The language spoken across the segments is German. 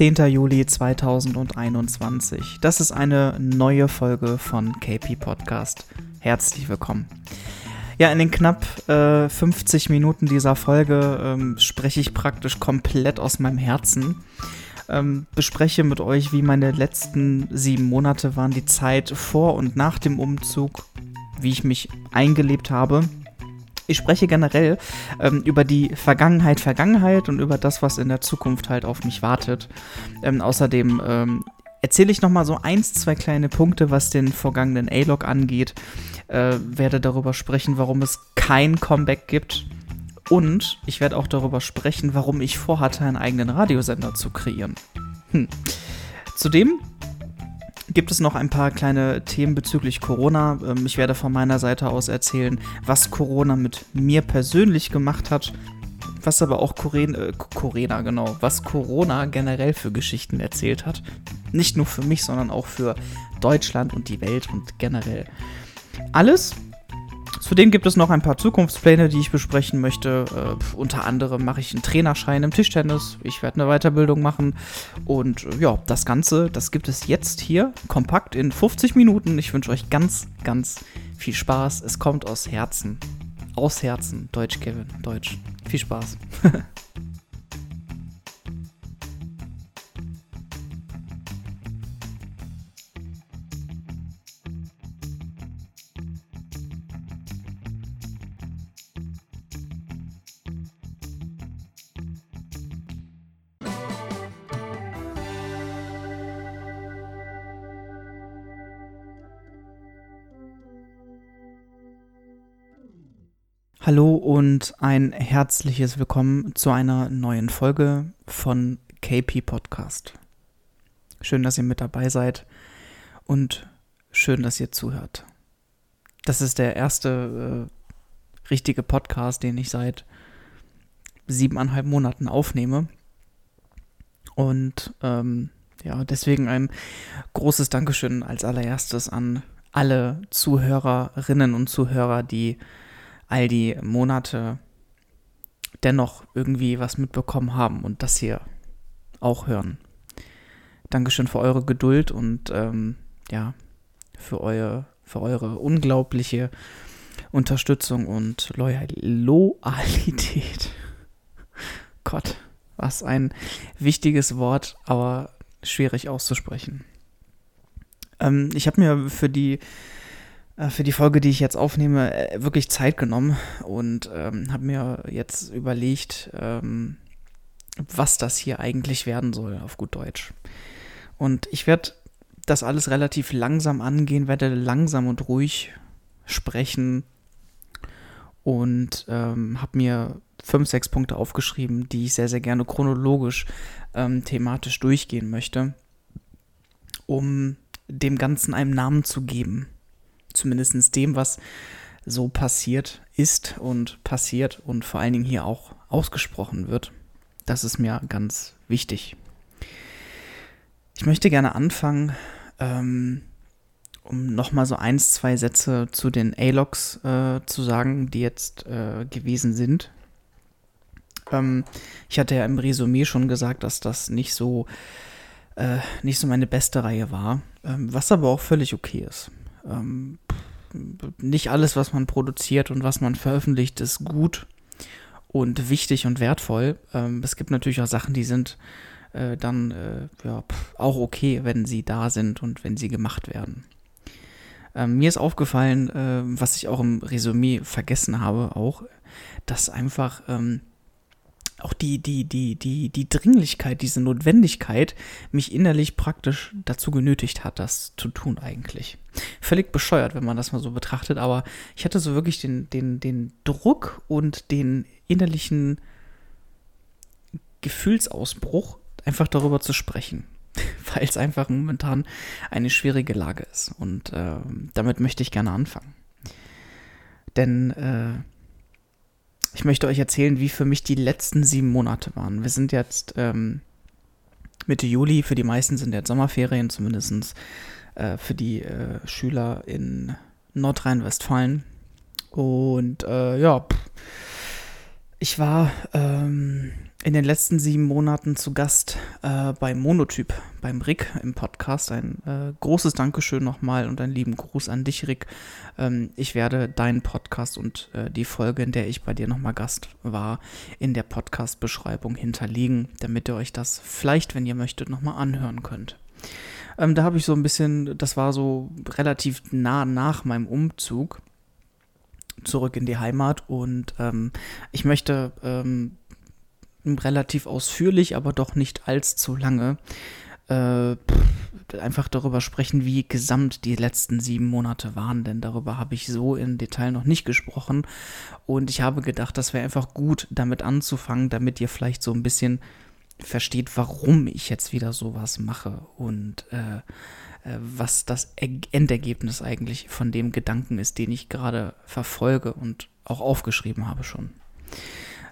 Zehnter Juli 2021. Das ist eine neue Folge von KP Podcast. Herzlich willkommen. Ja, in den knapp äh, 50 Minuten dieser Folge ähm, spreche ich praktisch komplett aus meinem Herzen. Ähm, bespreche mit euch, wie meine letzten sieben Monate waren, die Zeit vor und nach dem Umzug, wie ich mich eingelebt habe. Ich spreche generell ähm, über die Vergangenheit, Vergangenheit und über das, was in der Zukunft halt auf mich wartet. Ähm, außerdem ähm, erzähle ich nochmal so eins, zwei kleine Punkte, was den vergangenen A-Log angeht äh, werde darüber sprechen, warum es kein Comeback gibt. Und ich werde auch darüber sprechen, warum ich vorhatte, einen eigenen Radiosender zu kreieren. Hm. Zudem gibt es noch ein paar kleine Themen bezüglich Corona. Ähm, ich werde von meiner Seite aus erzählen, was Corona mit mir persönlich gemacht hat, was aber auch Corona, äh, Corona, genau, was Corona generell für Geschichten erzählt hat. Nicht nur für mich, sondern auch für Deutschland und die Welt und generell alles. Zudem gibt es noch ein paar Zukunftspläne, die ich besprechen möchte. Äh, unter anderem mache ich einen Trainerschein im Tischtennis. Ich werde eine Weiterbildung machen. Und äh, ja, das Ganze, das gibt es jetzt hier kompakt in 50 Minuten. Ich wünsche euch ganz, ganz viel Spaß. Es kommt aus Herzen. Aus Herzen. Deutsch, Kevin. Deutsch. Viel Spaß. Hallo und ein herzliches Willkommen zu einer neuen Folge von KP Podcast. Schön, dass ihr mit dabei seid und schön, dass ihr zuhört. Das ist der erste äh, richtige Podcast, den ich seit siebeneinhalb Monaten aufnehme. Und ähm, ja, deswegen ein großes Dankeschön als allererstes an alle Zuhörerinnen und Zuhörer, die all die Monate dennoch irgendwie was mitbekommen haben und das hier auch hören. Dankeschön für eure Geduld und ähm, ja, für, euer, für eure unglaubliche Unterstützung und Loyalität. Gott, was ein wichtiges Wort, aber schwierig auszusprechen. Ähm, ich habe mir für die für die Folge, die ich jetzt aufnehme, äh, wirklich Zeit genommen und ähm, habe mir jetzt überlegt, ähm, was das hier eigentlich werden soll, auf gut Deutsch. Und ich werde das alles relativ langsam angehen, werde langsam und ruhig sprechen und ähm, habe mir fünf, sechs Punkte aufgeschrieben, die ich sehr, sehr gerne chronologisch ähm, thematisch durchgehen möchte, um dem Ganzen einen Namen zu geben zumindest dem, was so passiert ist und passiert und vor allen Dingen hier auch ausgesprochen wird. Das ist mir ganz wichtig. Ich möchte gerne anfangen, ähm, um nochmal so eins, zwei Sätze zu den A-Logs äh, zu sagen, die jetzt äh, gewesen sind. Ähm, ich hatte ja im Resümee schon gesagt, dass das nicht so, äh, nicht so meine beste Reihe war, ähm, was aber auch völlig okay ist. Ähm, nicht alles, was man produziert und was man veröffentlicht, ist gut und wichtig und wertvoll. Ähm, es gibt natürlich auch Sachen, die sind äh, dann äh, ja, auch okay, wenn sie da sind und wenn sie gemacht werden. Ähm, mir ist aufgefallen, äh, was ich auch im Resümee vergessen habe, auch, dass einfach ähm, auch die, die, die, die, die Dringlichkeit, diese Notwendigkeit mich innerlich praktisch dazu genötigt hat, das zu tun eigentlich. Völlig bescheuert, wenn man das mal so betrachtet, aber ich hatte so wirklich den, den, den Druck und den innerlichen Gefühlsausbruch, einfach darüber zu sprechen. Weil es einfach momentan eine schwierige Lage ist. Und äh, damit möchte ich gerne anfangen. Denn äh, ich möchte euch erzählen, wie für mich die letzten sieben Monate waren. Wir sind jetzt ähm, Mitte Juli. Für die meisten sind jetzt Sommerferien, zumindest äh, für die äh, Schüler in Nordrhein-Westfalen. Und äh, ja, ich war ähm, in den letzten sieben Monaten zu Gast äh, beim Monotyp, beim Rick im Podcast. Ein äh, großes Dankeschön nochmal und einen lieben Gruß an dich, Rick. Ähm, ich werde deinen Podcast und äh, die Folge, in der ich bei dir nochmal Gast war, in der Podcast-Beschreibung hinterlegen, damit ihr euch das vielleicht, wenn ihr möchtet, nochmal anhören könnt. Ähm, da habe ich so ein bisschen, das war so relativ nah nach meinem Umzug zurück in die Heimat und ähm, ich möchte ähm, relativ ausführlich, aber doch nicht allzu lange äh, einfach darüber sprechen, wie gesamt die letzten sieben Monate waren, denn darüber habe ich so im Detail noch nicht gesprochen. Und ich habe gedacht, das wäre einfach gut, damit anzufangen, damit ihr vielleicht so ein bisschen versteht, warum ich jetzt wieder sowas mache und äh, was das Endergebnis eigentlich von dem Gedanken ist, den ich gerade verfolge und auch aufgeschrieben habe schon.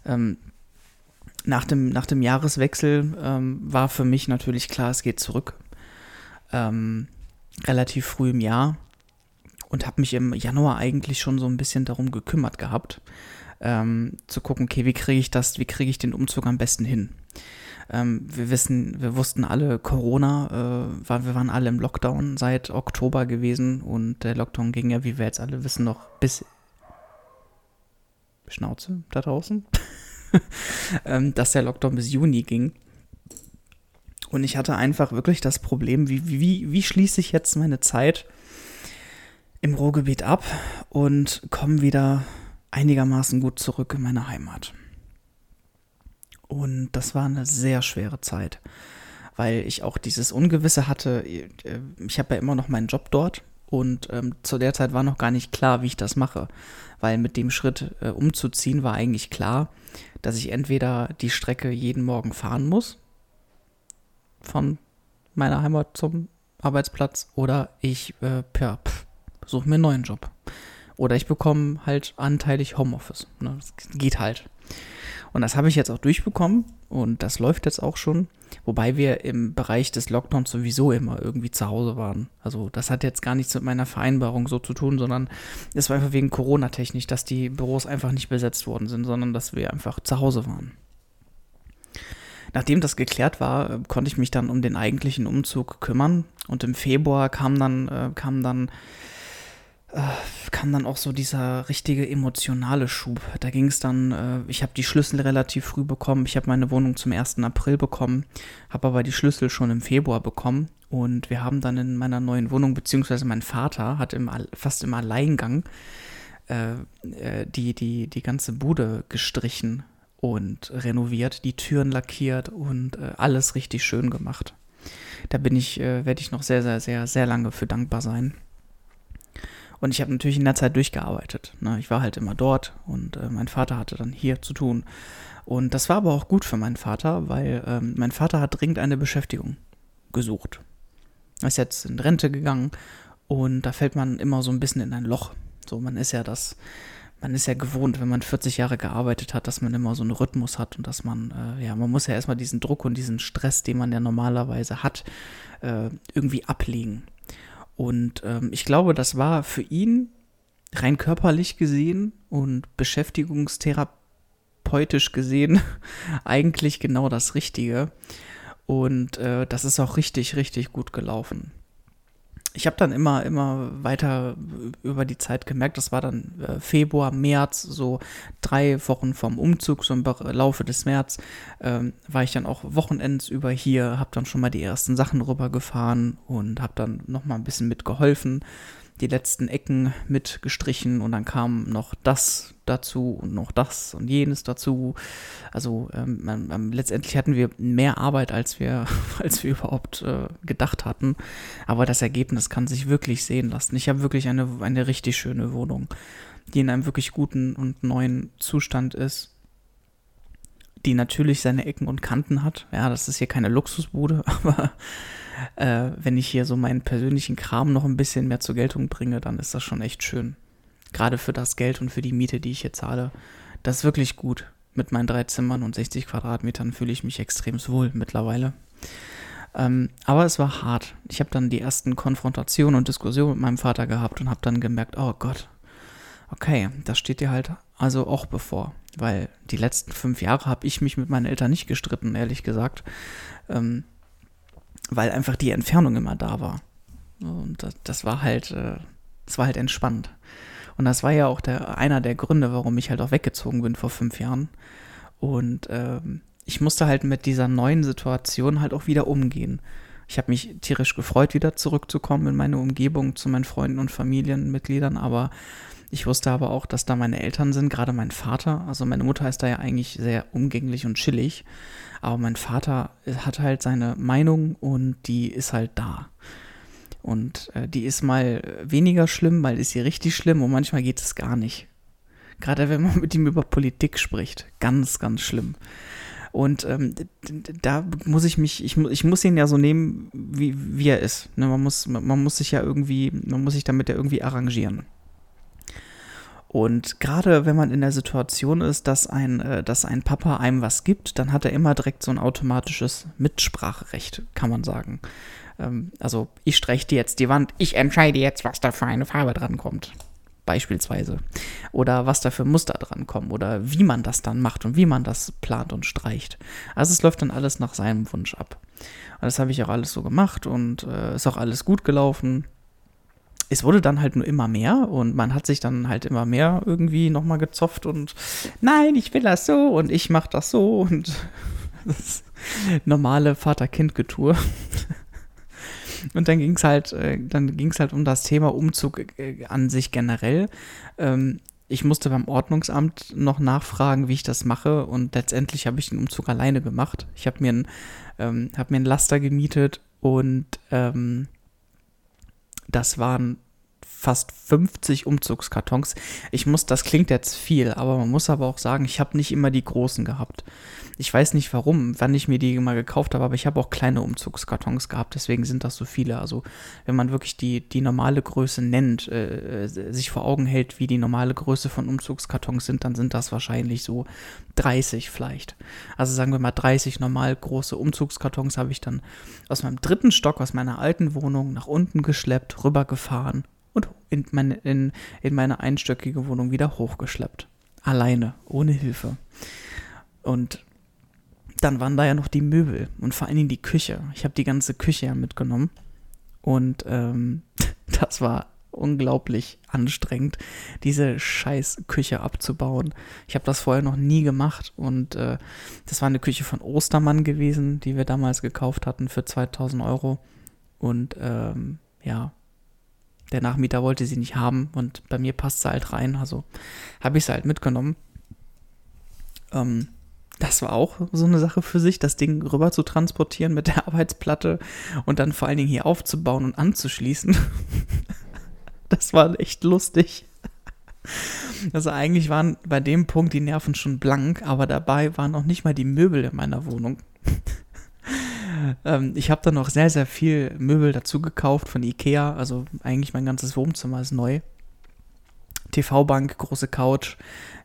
Ähm, nach dem, nach dem Jahreswechsel ähm, war für mich natürlich klar, es geht zurück. Ähm, relativ früh im Jahr und habe mich im Januar eigentlich schon so ein bisschen darum gekümmert gehabt, ähm, zu gucken, okay, wie kriege ich das, wie kriege ich den Umzug am besten hin? Ähm, wir wissen, wir wussten alle, Corona, äh, war, wir waren alle im Lockdown seit Oktober gewesen und der Lockdown ging ja, wie wir jetzt alle wissen, noch bis Schnauze da draußen. Ähm, dass der Lockdown bis Juni ging. Und ich hatte einfach wirklich das Problem, wie, wie, wie schließe ich jetzt meine Zeit im Ruhrgebiet ab und komme wieder einigermaßen gut zurück in meine Heimat. Und das war eine sehr schwere Zeit, weil ich auch dieses Ungewisse hatte. Ich habe ja immer noch meinen Job dort und ähm, zu der Zeit war noch gar nicht klar, wie ich das mache, weil mit dem Schritt äh, umzuziehen war eigentlich klar, dass ich entweder die Strecke jeden Morgen fahren muss, von meiner Heimat zum Arbeitsplatz, oder ich äh, suche mir einen neuen Job. Oder ich bekomme halt anteilig Homeoffice. Ne? Das geht halt. Und das habe ich jetzt auch durchbekommen und das läuft jetzt auch schon. Wobei wir im Bereich des Lockdowns sowieso immer irgendwie zu Hause waren. Also das hat jetzt gar nichts mit meiner Vereinbarung so zu tun, sondern es war einfach wegen Corona-technisch, dass die Büros einfach nicht besetzt worden sind, sondern dass wir einfach zu Hause waren. Nachdem das geklärt war, konnte ich mich dann um den eigentlichen Umzug kümmern und im Februar kam dann, äh, kam dann äh, kam dann auch so dieser richtige emotionale Schub. Da ging es dann, äh, ich habe die Schlüssel relativ früh bekommen. Ich habe meine Wohnung zum 1. April bekommen, habe aber die Schlüssel schon im Februar bekommen. Und wir haben dann in meiner neuen Wohnung, beziehungsweise mein Vater hat im, fast im Alleingang äh, äh, die, die, die ganze Bude gestrichen und renoviert, die Türen lackiert und äh, alles richtig schön gemacht. Da bin ich, äh, werde ich noch sehr, sehr, sehr, sehr lange für dankbar sein. Und ich habe natürlich in der Zeit durchgearbeitet. Ne? Ich war halt immer dort und äh, mein Vater hatte dann hier zu tun. Und das war aber auch gut für meinen Vater, weil ähm, mein Vater hat dringend eine Beschäftigung gesucht. Er ist jetzt in Rente gegangen und da fällt man immer so ein bisschen in ein Loch. So, man ist ja das, man ist ja gewohnt, wenn man 40 Jahre gearbeitet hat, dass man immer so einen Rhythmus hat und dass man, äh, ja, man muss ja erstmal diesen Druck und diesen Stress, den man ja normalerweise hat, äh, irgendwie ablegen. Und ähm, ich glaube, das war für ihn rein körperlich gesehen und beschäftigungstherapeutisch gesehen eigentlich genau das Richtige. Und äh, das ist auch richtig, richtig gut gelaufen ich habe dann immer, immer weiter über die Zeit gemerkt, das war dann äh, Februar, März, so drei Wochen vom Umzug, so im Laufe des März, ähm, war ich dann auch Wochenends über hier, habe dann schon mal die ersten Sachen rübergefahren und habe dann nochmal ein bisschen mitgeholfen die letzten Ecken mitgestrichen und dann kam noch das dazu und noch das und jenes dazu. Also ähm, ähm, letztendlich hatten wir mehr Arbeit, als wir, als wir überhaupt äh, gedacht hatten. Aber das Ergebnis kann sich wirklich sehen lassen. Ich habe wirklich eine, eine richtig schöne Wohnung, die in einem wirklich guten und neuen Zustand ist. Die natürlich seine Ecken und Kanten hat. Ja, das ist hier keine Luxusbude, aber äh, wenn ich hier so meinen persönlichen Kram noch ein bisschen mehr zur Geltung bringe, dann ist das schon echt schön. Gerade für das Geld und für die Miete, die ich hier zahle. Das ist wirklich gut. Mit meinen drei Zimmern und 60 Quadratmetern fühle ich mich extrem wohl mittlerweile. Ähm, aber es war hart. Ich habe dann die ersten Konfrontationen und Diskussionen mit meinem Vater gehabt und habe dann gemerkt, oh Gott, okay, das steht dir halt also auch bevor. Weil die letzten fünf Jahre habe ich mich mit meinen Eltern nicht gestritten, ehrlich gesagt. Ähm, weil einfach die Entfernung immer da war. Und das, das war halt, äh, das war halt entspannt. Und das war ja auch der, einer der Gründe, warum ich halt auch weggezogen bin vor fünf Jahren. Und ähm, ich musste halt mit dieser neuen Situation halt auch wieder umgehen. Ich habe mich tierisch gefreut, wieder zurückzukommen in meine Umgebung zu meinen Freunden und Familienmitgliedern, aber ich wusste aber auch, dass da meine Eltern sind, gerade mein Vater. Also meine Mutter ist da ja eigentlich sehr umgänglich und chillig, aber mein Vater hat halt seine Meinung und die ist halt da. Und äh, die ist mal weniger schlimm, mal ist sie richtig schlimm und manchmal geht es gar nicht. Gerade wenn man mit ihm über Politik spricht. Ganz, ganz schlimm. Und ähm, da muss ich mich, ich, ich muss ihn ja so nehmen, wie, wie er ist. Ne, man, muss, man muss sich ja irgendwie, man muss sich damit ja irgendwie arrangieren. Und gerade wenn man in der Situation ist, dass ein, äh, dass ein Papa einem was gibt, dann hat er immer direkt so ein automatisches Mitspracherecht, kann man sagen. Ähm, also ich streiche dir jetzt die Wand, ich entscheide jetzt, was da für eine Farbe dran kommt. Beispielsweise. Oder was da für Muster dran kommen oder wie man das dann macht und wie man das plant und streicht. Also es läuft dann alles nach seinem Wunsch ab. Und das habe ich auch alles so gemacht und äh, ist auch alles gut gelaufen es wurde dann halt nur immer mehr und man hat sich dann halt immer mehr irgendwie nochmal gezopft und nein, ich will das so und ich mach das so und das normale Vater-Kind-Getue. Und dann ging es halt, äh, dann ging es halt um das Thema Umzug äh, an sich generell. Ähm, ich musste beim Ordnungsamt noch nachfragen, wie ich das mache und letztendlich habe ich den Umzug alleine gemacht. Ich habe mir, ein, ähm, hab mir einen Laster gemietet und ähm, das waren fast 50 Umzugskartons. Ich muss, das klingt jetzt viel, aber man muss aber auch sagen, ich habe nicht immer die großen gehabt. Ich weiß nicht warum, wann ich mir die mal gekauft habe, aber ich habe auch kleine Umzugskartons gehabt, deswegen sind das so viele. Also wenn man wirklich die, die normale Größe nennt, äh, sich vor Augen hält, wie die normale Größe von Umzugskartons sind, dann sind das wahrscheinlich so 30 vielleicht. Also sagen wir mal 30 normal große Umzugskartons habe ich dann aus meinem dritten Stock, aus meiner alten Wohnung nach unten geschleppt, rübergefahren und in meine, in, in meine einstöckige Wohnung wieder hochgeschleppt. Alleine, ohne Hilfe. Und dann waren da ja noch die Möbel und vor allen Dingen die Küche. Ich habe die ganze Küche ja mitgenommen. Und ähm, das war unglaublich anstrengend, diese scheiß Küche abzubauen. Ich habe das vorher noch nie gemacht und äh, das war eine Küche von Ostermann gewesen, die wir damals gekauft hatten für 2000 Euro. Und ähm, ja, der Nachmieter wollte sie nicht haben und bei mir passt sie halt rein, also habe ich sie halt mitgenommen. Ähm, das war auch so eine Sache für sich, das Ding rüber zu transportieren mit der Arbeitsplatte und dann vor allen Dingen hier aufzubauen und anzuschließen. das war echt lustig. Also eigentlich waren bei dem Punkt die Nerven schon blank, aber dabei waren auch nicht mal die Möbel in meiner Wohnung. ähm, ich habe dann noch sehr, sehr viel Möbel dazu gekauft von Ikea, also eigentlich mein ganzes Wohnzimmer ist neu. TV-Bank, große Couch,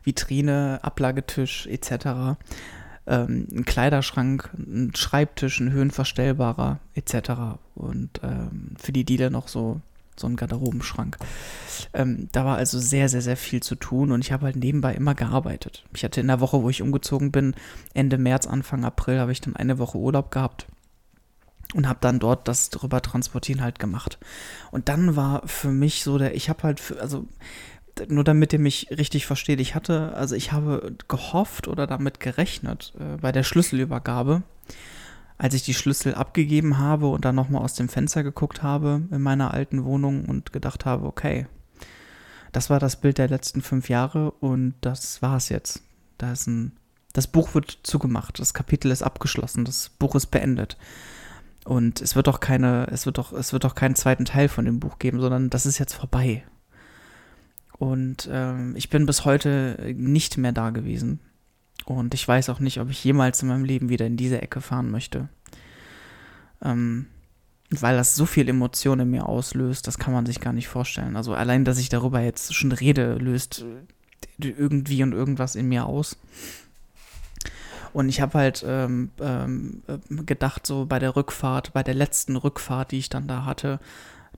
Vitrine, Ablagetisch etc. Ähm, ein Kleiderschrank, ein Schreibtisch, ein höhenverstellbarer etc. Und ähm, für die Dealer noch so, so ein Garderobenschrank. Ähm, da war also sehr, sehr, sehr viel zu tun und ich habe halt nebenbei immer gearbeitet. Ich hatte in der Woche, wo ich umgezogen bin, Ende März, Anfang April, habe ich dann eine Woche Urlaub gehabt und habe dann dort das drüber transportieren halt gemacht. Und dann war für mich so der, ich habe halt, für, also nur damit ihr mich richtig versteht, ich hatte, also ich habe gehofft oder damit gerechnet äh, bei der Schlüsselübergabe, als ich die Schlüssel abgegeben habe und dann nochmal aus dem Fenster geguckt habe in meiner alten Wohnung und gedacht habe, okay, das war das Bild der letzten fünf Jahre und das war es jetzt. Da ist ein, das Buch wird zugemacht, das Kapitel ist abgeschlossen, das Buch ist beendet. Und es wird doch keine, es wird doch, es wird doch keinen zweiten Teil von dem Buch geben, sondern das ist jetzt vorbei. Und ähm, ich bin bis heute nicht mehr da gewesen. Und ich weiß auch nicht, ob ich jemals in meinem Leben wieder in diese Ecke fahren möchte. Ähm, weil das so viel Emotionen in mir auslöst, das kann man sich gar nicht vorstellen. Also allein, dass ich darüber jetzt schon rede, löst irgendwie und irgendwas in mir aus. Und ich habe halt ähm, ähm, gedacht, so bei der Rückfahrt, bei der letzten Rückfahrt, die ich dann da hatte,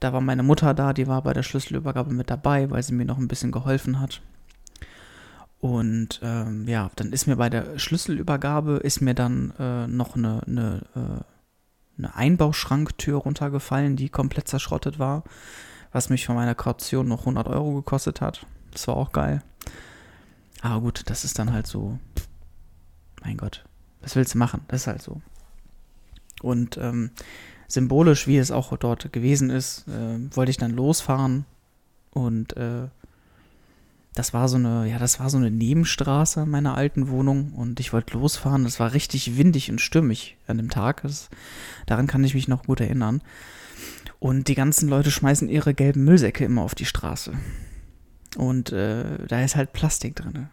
da war meine Mutter da, die war bei der Schlüsselübergabe mit dabei, weil sie mir noch ein bisschen geholfen hat. Und ähm, ja, dann ist mir bei der Schlüsselübergabe ist mir dann äh, noch eine, eine, äh, eine Einbauschranktür runtergefallen, die komplett zerschrottet war, was mich von meiner Kaution noch 100 Euro gekostet hat. Das war auch geil. Aber gut, das ist dann halt so. Mein Gott, was willst du machen? Das ist halt so. Und ähm, symbolisch, wie es auch dort gewesen ist, äh, wollte ich dann losfahren und äh, das war so eine, ja, das war so eine Nebenstraße meiner alten Wohnung und ich wollte losfahren. Das war richtig windig und stürmig an dem Tag. Das, daran kann ich mich noch gut erinnern. Und die ganzen Leute schmeißen ihre gelben Müllsäcke immer auf die Straße. Und äh, da ist halt Plastik drin.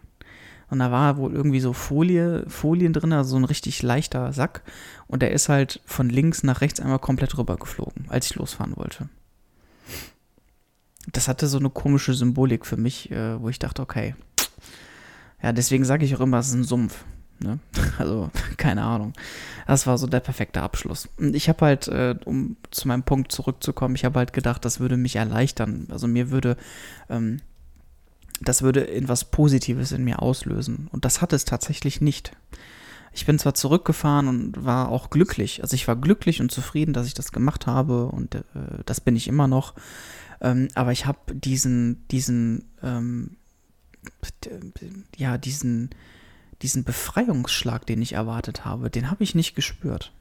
Und da war wohl irgendwie so Folie, Folien drin, also so ein richtig leichter Sack. Und der ist halt von links nach rechts einmal komplett rübergeflogen, als ich losfahren wollte das hatte so eine komische Symbolik für mich, äh, wo ich dachte, okay. Ja, deswegen sage ich auch immer, es ist ein Sumpf. Ne? Also, keine Ahnung. Das war so der perfekte Abschluss. Und ich habe halt, äh, um zu meinem Punkt zurückzukommen, ich habe halt gedacht, das würde mich erleichtern. Also mir würde, ähm, das würde etwas Positives in mir auslösen. Und das hat es tatsächlich nicht. Ich bin zwar zurückgefahren und war auch glücklich. Also ich war glücklich und zufrieden, dass ich das gemacht habe und äh, das bin ich immer noch. Ähm, aber ich habe diesen, diesen, ähm, ja, diesen, diesen Befreiungsschlag, den ich erwartet habe, den habe ich nicht gespürt.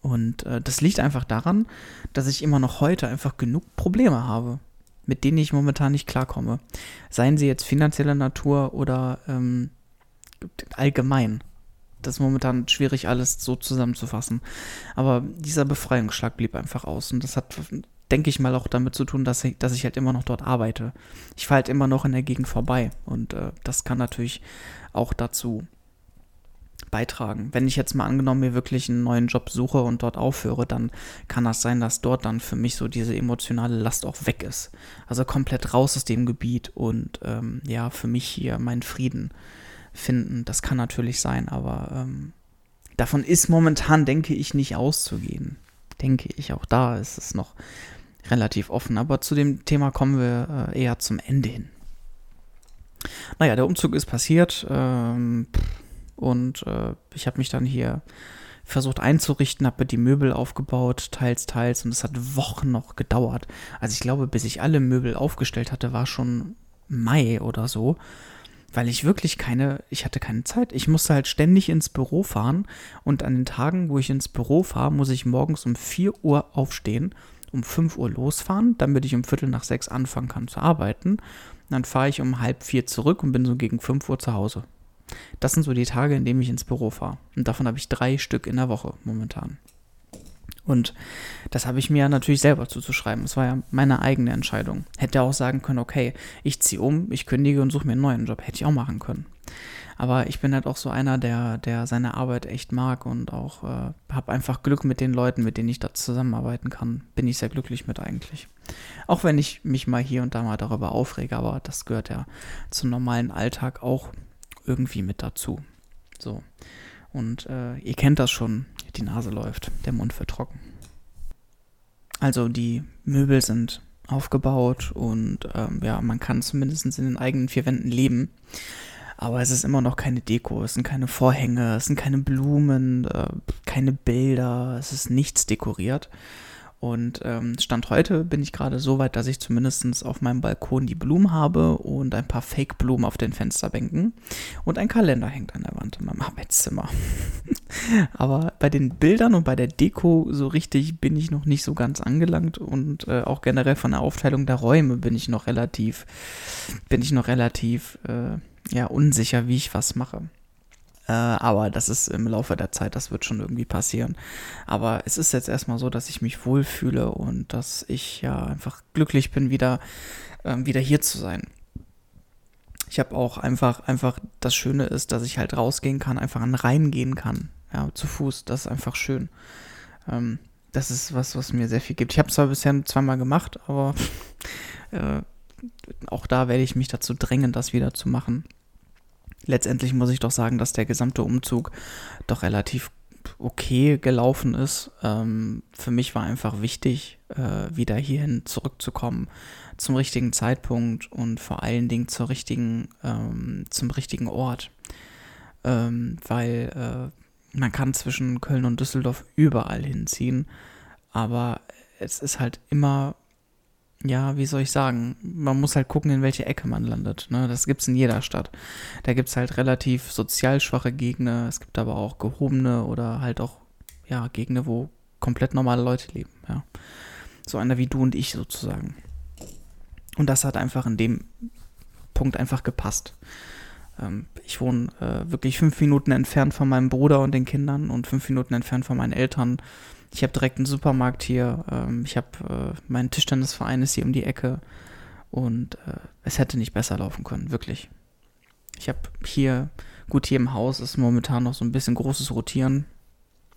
Und äh, das liegt einfach daran, dass ich immer noch heute einfach genug Probleme habe, mit denen ich momentan nicht klarkomme. Seien sie jetzt finanzieller Natur oder ähm, allgemein. Das ist momentan schwierig, alles so zusammenzufassen. Aber dieser Befreiungsschlag blieb einfach aus. Und das hat denke ich mal, auch damit zu tun, dass ich, dass ich halt immer noch dort arbeite. Ich fahre halt immer noch in der Gegend vorbei und äh, das kann natürlich auch dazu beitragen. Wenn ich jetzt mal angenommen mir wirklich einen neuen Job suche und dort aufhöre, dann kann das sein, dass dort dann für mich so diese emotionale Last auch weg ist. Also komplett raus aus dem Gebiet und ähm, ja, für mich hier meinen Frieden finden. Das kann natürlich sein, aber ähm, davon ist momentan, denke ich, nicht auszugehen. Denke ich, auch da ist es noch relativ offen. Aber zu dem Thema kommen wir äh, eher zum Ende hin. Naja, der Umzug ist passiert ähm, und äh, ich habe mich dann hier versucht einzurichten, habe die Möbel aufgebaut, teils, teils und es hat Wochen noch gedauert. Also ich glaube, bis ich alle Möbel aufgestellt hatte, war schon Mai oder so, weil ich wirklich keine, ich hatte keine Zeit. Ich musste halt ständig ins Büro fahren und an den Tagen, wo ich ins Büro fahre, muss ich morgens um 4 Uhr aufstehen um 5 Uhr losfahren, damit ich um Viertel nach sechs anfangen kann zu arbeiten. Dann fahre ich um halb vier zurück und bin so gegen 5 Uhr zu Hause. Das sind so die Tage, in denen ich ins Büro fahre. Und davon habe ich drei Stück in der Woche momentan. Und das habe ich mir natürlich selber zuzuschreiben. Es war ja meine eigene Entscheidung. Hätte auch sagen können, okay, ich ziehe um, ich kündige und suche mir einen neuen Job. Hätte ich auch machen können. Aber ich bin halt auch so einer, der, der seine Arbeit echt mag und auch äh, habe einfach Glück mit den Leuten, mit denen ich da zusammenarbeiten kann. Bin ich sehr glücklich mit eigentlich. Auch wenn ich mich mal hier und da mal darüber aufrege, aber das gehört ja zum normalen Alltag auch irgendwie mit dazu. So. Und äh, ihr kennt das schon, die Nase läuft, der Mund wird trocken. Also die Möbel sind aufgebaut und ähm, ja, man kann zumindest in den eigenen vier Wänden leben aber es ist immer noch keine Deko, es sind keine Vorhänge, es sind keine Blumen, äh, keine Bilder, es ist nichts dekoriert. Und ähm, Stand heute bin ich gerade so weit, dass ich zumindest auf meinem Balkon die Blumen habe und ein paar Fake-Blumen auf den Fensterbänken. Und ein Kalender hängt an der Wand in meinem Arbeitszimmer. Aber bei den Bildern und bei der Deko so richtig bin ich noch nicht so ganz angelangt. Und äh, auch generell von der Aufteilung der Räume bin ich noch relativ, bin ich noch relativ. Äh, ja, unsicher, wie ich was mache. Äh, aber das ist im Laufe der Zeit, das wird schon irgendwie passieren. Aber es ist jetzt erstmal so, dass ich mich wohlfühle und dass ich ja einfach glücklich bin, wieder, äh, wieder hier zu sein. Ich habe auch einfach, einfach, das Schöne ist, dass ich halt rausgehen kann, einfach an Rhein gehen kann. Ja, zu Fuß, das ist einfach schön. Ähm, das ist was, was mir sehr viel gibt. Ich habe es zwar bisher zweimal gemacht, aber äh, auch da werde ich mich dazu drängen, das wieder zu machen. Letztendlich muss ich doch sagen, dass der gesamte Umzug doch relativ okay gelaufen ist. Ähm, für mich war einfach wichtig, äh, wieder hierhin zurückzukommen zum richtigen Zeitpunkt und vor allen Dingen zur richtigen, ähm, zum richtigen Ort. Ähm, weil äh, man kann zwischen Köln und Düsseldorf überall hinziehen, aber es ist halt immer ja, wie soll ich sagen, man muss halt gucken, in welche Ecke man landet. Ne? Das gibt es in jeder Stadt. Da gibt es halt relativ sozial schwache Gegner, es gibt aber auch gehobene oder halt auch, ja, Gegner, wo komplett normale Leute leben, ja. So einer wie du und ich sozusagen. Und das hat einfach in dem Punkt einfach gepasst. Ähm, ich wohne äh, wirklich fünf Minuten entfernt von meinem Bruder und den Kindern und fünf Minuten entfernt von meinen Eltern. Ich habe direkt einen Supermarkt hier. Ähm, ich habe äh, mein Tischtennisverein ist hier um die Ecke. Und äh, es hätte nicht besser laufen können, wirklich. Ich habe hier, gut, hier im Haus ist momentan noch so ein bisschen großes Rotieren.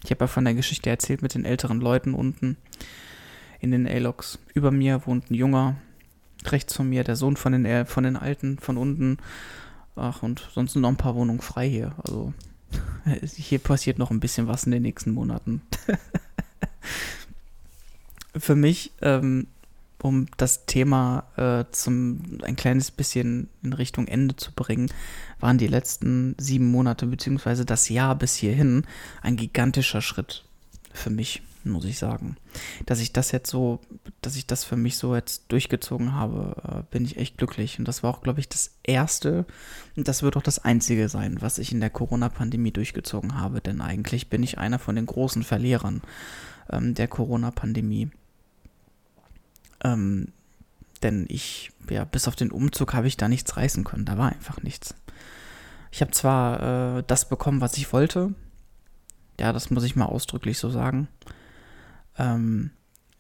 Ich habe ja von der Geschichte erzählt mit den älteren Leuten unten in den A-Loks. Über mir wohnt ein Junger, rechts von mir der Sohn von den, von den Alten von unten. Ach, und sonst sind noch ein paar Wohnungen frei hier. Also hier passiert noch ein bisschen was in den nächsten Monaten. für mich, ähm, um das Thema äh, zum ein kleines bisschen in Richtung Ende zu bringen, waren die letzten sieben Monate beziehungsweise das Jahr bis hierhin ein gigantischer Schritt für mich, muss ich sagen. Dass ich das jetzt so, dass ich das für mich so jetzt durchgezogen habe, äh, bin ich echt glücklich. Und das war auch, glaube ich, das erste und das wird auch das einzige sein, was ich in der Corona-Pandemie durchgezogen habe. Denn eigentlich bin ich einer von den großen Verlierern ähm, der Corona-Pandemie. Ähm, denn ich, ja, bis auf den Umzug habe ich da nichts reißen können. Da war einfach nichts. Ich habe zwar äh, das bekommen, was ich wollte. Ja, das muss ich mal ausdrücklich so sagen. Ähm,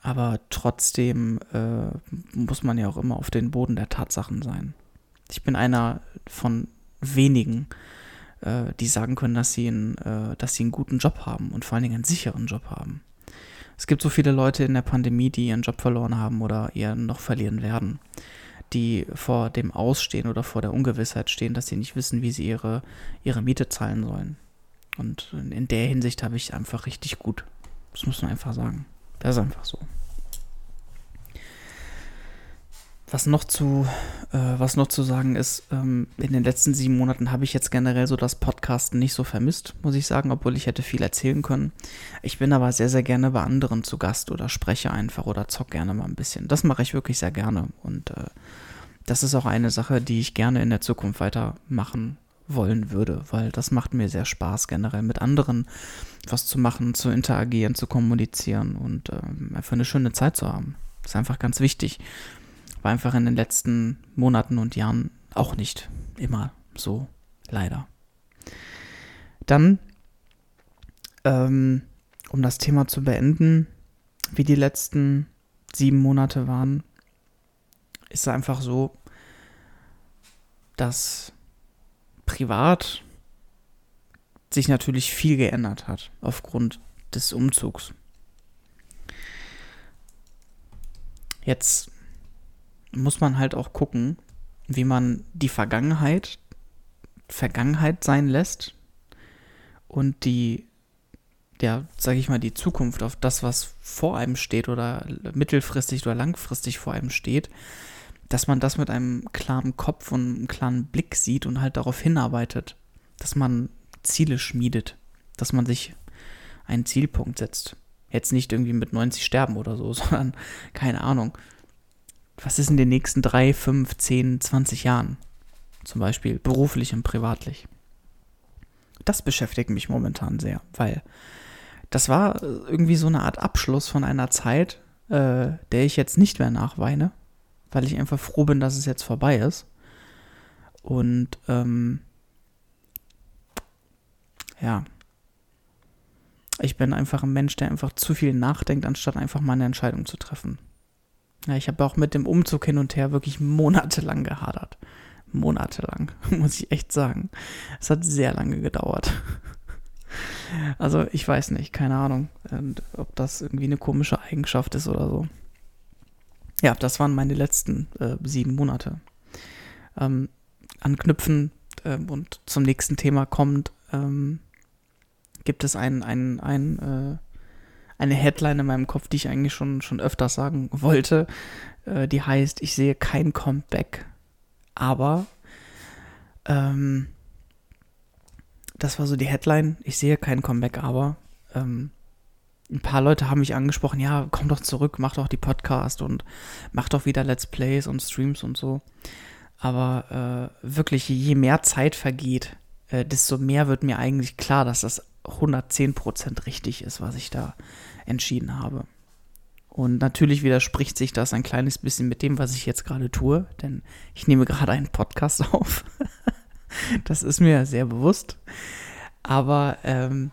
aber trotzdem äh, muss man ja auch immer auf den Boden der Tatsachen sein. Ich bin einer von wenigen, äh, die sagen können, dass sie, einen, äh, dass sie einen guten Job haben und vor allen Dingen einen sicheren Job haben. Es gibt so viele Leute in der Pandemie, die ihren Job verloren haben oder ihren noch verlieren werden, die vor dem Ausstehen oder vor der Ungewissheit stehen, dass sie nicht wissen, wie sie ihre, ihre Miete zahlen sollen. Und in der Hinsicht habe ich einfach richtig gut. Das muss man einfach sagen. Das ist einfach so. Was noch zu, äh, was noch zu sagen ist, ähm, in den letzten sieben Monaten habe ich jetzt generell so das Podcasten nicht so vermisst, muss ich sagen, obwohl ich hätte viel erzählen können. Ich bin aber sehr, sehr gerne bei anderen zu Gast oder spreche einfach oder zock gerne mal ein bisschen. Das mache ich wirklich sehr gerne und äh, das ist auch eine Sache, die ich gerne in der Zukunft weitermachen wollen würde, weil das macht mir sehr Spaß, generell mit anderen was zu machen, zu interagieren, zu kommunizieren und äh, einfach eine schöne Zeit zu haben. Ist einfach ganz wichtig. War einfach in den letzten Monaten und Jahren auch nicht immer so, leider. Dann, ähm, um das Thema zu beenden, wie die letzten sieben Monate waren, ist es einfach so, dass privat sich natürlich viel geändert hat aufgrund des Umzugs. Jetzt muss man halt auch gucken, wie man die Vergangenheit Vergangenheit sein lässt und die, ja, sag ich mal, die Zukunft auf das, was vor einem steht oder mittelfristig oder langfristig vor einem steht, dass man das mit einem klaren Kopf und einem klaren Blick sieht und halt darauf hinarbeitet, dass man Ziele schmiedet, dass man sich einen Zielpunkt setzt. Jetzt nicht irgendwie mit 90 sterben oder so, sondern keine Ahnung, was ist in den nächsten drei, fünf, zehn, 20 Jahren? Zum Beispiel beruflich und privatlich. Das beschäftigt mich momentan sehr, weil das war irgendwie so eine Art Abschluss von einer Zeit, äh, der ich jetzt nicht mehr nachweine, weil ich einfach froh bin, dass es jetzt vorbei ist. Und ähm, ja, ich bin einfach ein Mensch, der einfach zu viel nachdenkt, anstatt einfach mal eine Entscheidung zu treffen. Ja, ich habe auch mit dem Umzug hin und her wirklich monatelang gehadert. Monatelang, muss ich echt sagen. Es hat sehr lange gedauert. Also ich weiß nicht, keine Ahnung, ob das irgendwie eine komische Eigenschaft ist oder so. Ja, das waren meine letzten äh, sieben Monate. Ähm, anknüpfen ähm, und zum nächsten Thema kommt, ähm, gibt es ein, ein, ein, äh, eine Headline in meinem Kopf, die ich eigentlich schon, schon öfters sagen wollte. Äh, die heißt, ich sehe kein Comeback, aber ähm, das war so die Headline. Ich sehe kein Comeback, aber ähm, ein paar Leute haben mich angesprochen, ja, komm doch zurück, mach doch die Podcast und mach doch wieder Let's Plays und Streams und so. Aber äh, wirklich, je mehr Zeit vergeht, äh, desto mehr wird mir eigentlich klar, dass das 110% richtig ist, was ich da entschieden habe. Und natürlich widerspricht sich das ein kleines bisschen mit dem, was ich jetzt gerade tue, denn ich nehme gerade einen Podcast auf. das ist mir sehr bewusst. Aber ähm,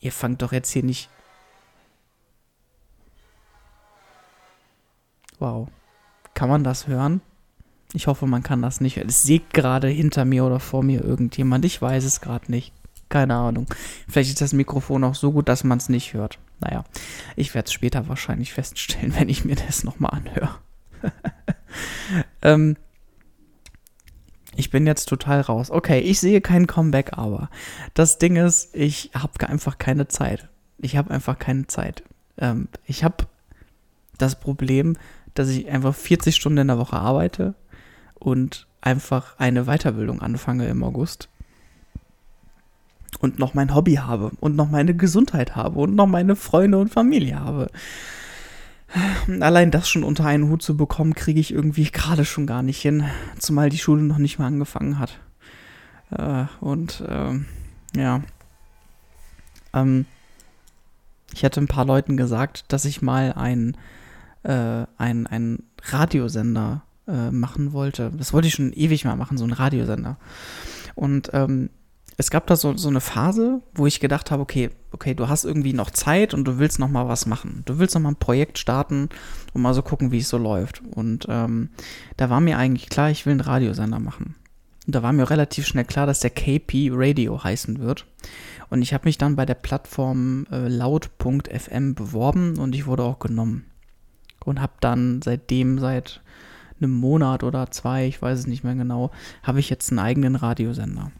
ihr fangt doch jetzt hier nicht. Wow. Kann man das hören? Ich hoffe, man kann das nicht. Es sägt gerade hinter mir oder vor mir irgendjemand. Ich weiß es gerade nicht. Keine Ahnung. Vielleicht ist das Mikrofon auch so gut, dass man es nicht hört. Naja, ich werde es später wahrscheinlich feststellen, wenn ich mir das nochmal anhöre. ähm, ich bin jetzt total raus. Okay, ich sehe kein Comeback, aber das Ding ist, ich habe einfach keine Zeit. Ich habe einfach keine Zeit. Ähm, ich habe das Problem, dass ich einfach 40 Stunden in der Woche arbeite und einfach eine Weiterbildung anfange im August und noch mein Hobby habe und noch meine Gesundheit habe und noch meine Freunde und Familie habe. Allein das schon unter einen Hut zu bekommen, kriege ich irgendwie gerade schon gar nicht hin, zumal die Schule noch nicht mal angefangen hat. Äh, und ähm, ja. Ähm, ich hatte ein paar Leuten gesagt, dass ich mal ein, äh, ein, ein Radiosender äh, machen wollte. Das wollte ich schon ewig mal machen, so ein Radiosender. Und ähm, es gab da so, so eine Phase, wo ich gedacht habe, okay, okay, du hast irgendwie noch Zeit und du willst noch mal was machen. Du willst noch mal ein Projekt starten und mal so gucken, wie es so läuft. Und ähm, da war mir eigentlich klar, ich will einen Radiosender machen. Und da war mir relativ schnell klar, dass der KP Radio heißen wird. Und ich habe mich dann bei der Plattform äh, laut.fm beworben und ich wurde auch genommen. Und habe dann seitdem, seit einem Monat oder zwei, ich weiß es nicht mehr genau, habe ich jetzt einen eigenen Radiosender.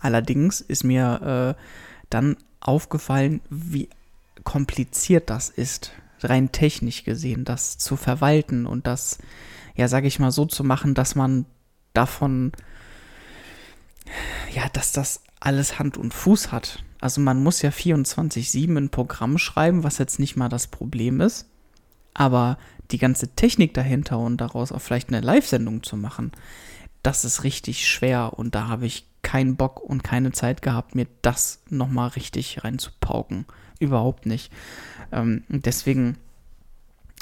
Allerdings ist mir äh, dann aufgefallen, wie kompliziert das ist, rein technisch gesehen, das zu verwalten und das, ja, sage ich mal, so zu machen, dass man davon, ja, dass das alles Hand und Fuß hat. Also man muss ja 24-7 ein Programm schreiben, was jetzt nicht mal das Problem ist. Aber die ganze Technik dahinter und daraus auch vielleicht eine Live-Sendung zu machen, das ist richtig schwer und da habe ich keinen Bock und keine Zeit gehabt, mir das nochmal richtig reinzupauken. Überhaupt nicht. Ähm, deswegen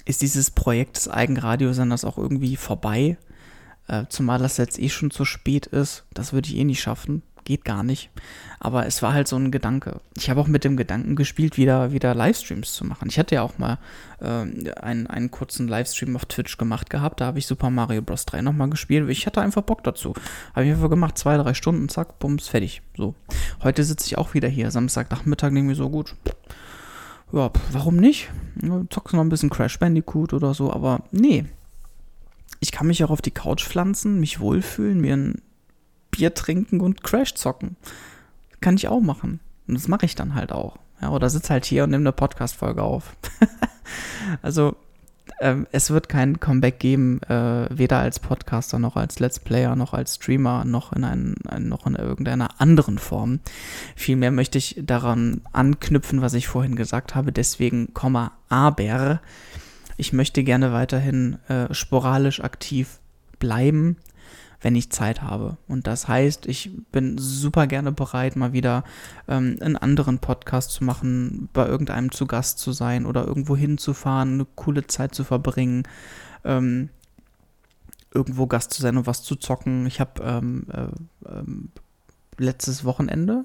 ist dieses Projekt des Eigenradiosenders auch irgendwie vorbei. Äh, zumal das jetzt eh schon zu spät ist. Das würde ich eh nicht schaffen geht gar nicht. Aber es war halt so ein Gedanke. Ich habe auch mit dem Gedanken gespielt, wieder, wieder Livestreams zu machen. Ich hatte ja auch mal äh, einen, einen kurzen Livestream auf Twitch gemacht gehabt. Da habe ich Super Mario Bros. 3 nochmal gespielt. Ich hatte einfach Bock dazu. Habe ich einfach gemacht, zwei, drei Stunden, zack, bums, fertig. So. Heute sitze ich auch wieder hier, Samstagnachmittag, denke mir so gut. Ja, warum nicht? zockst noch ein bisschen Crash Bandicoot oder so, aber nee. Ich kann mich auch auf die Couch pflanzen, mich wohlfühlen, mir ein Bier trinken und Crash zocken. Kann ich auch machen. Und das mache ich dann halt auch. Ja, oder sitze halt hier und nehme eine Podcast-Folge auf. also, ähm, es wird kein Comeback geben, äh, weder als Podcaster noch als Let's Player noch als Streamer noch in, ein, noch in irgendeiner anderen Form. Vielmehr möchte ich daran anknüpfen, was ich vorhin gesagt habe. Deswegen, Komma, aber ich möchte gerne weiterhin äh, sporadisch aktiv bleiben wenn ich Zeit habe. Und das heißt, ich bin super gerne bereit, mal wieder ähm, einen anderen Podcast zu machen, bei irgendeinem zu Gast zu sein oder irgendwo hinzufahren, eine coole Zeit zu verbringen, ähm, irgendwo Gast zu sein und was zu zocken. Ich habe ähm, äh, ähm, letztes Wochenende,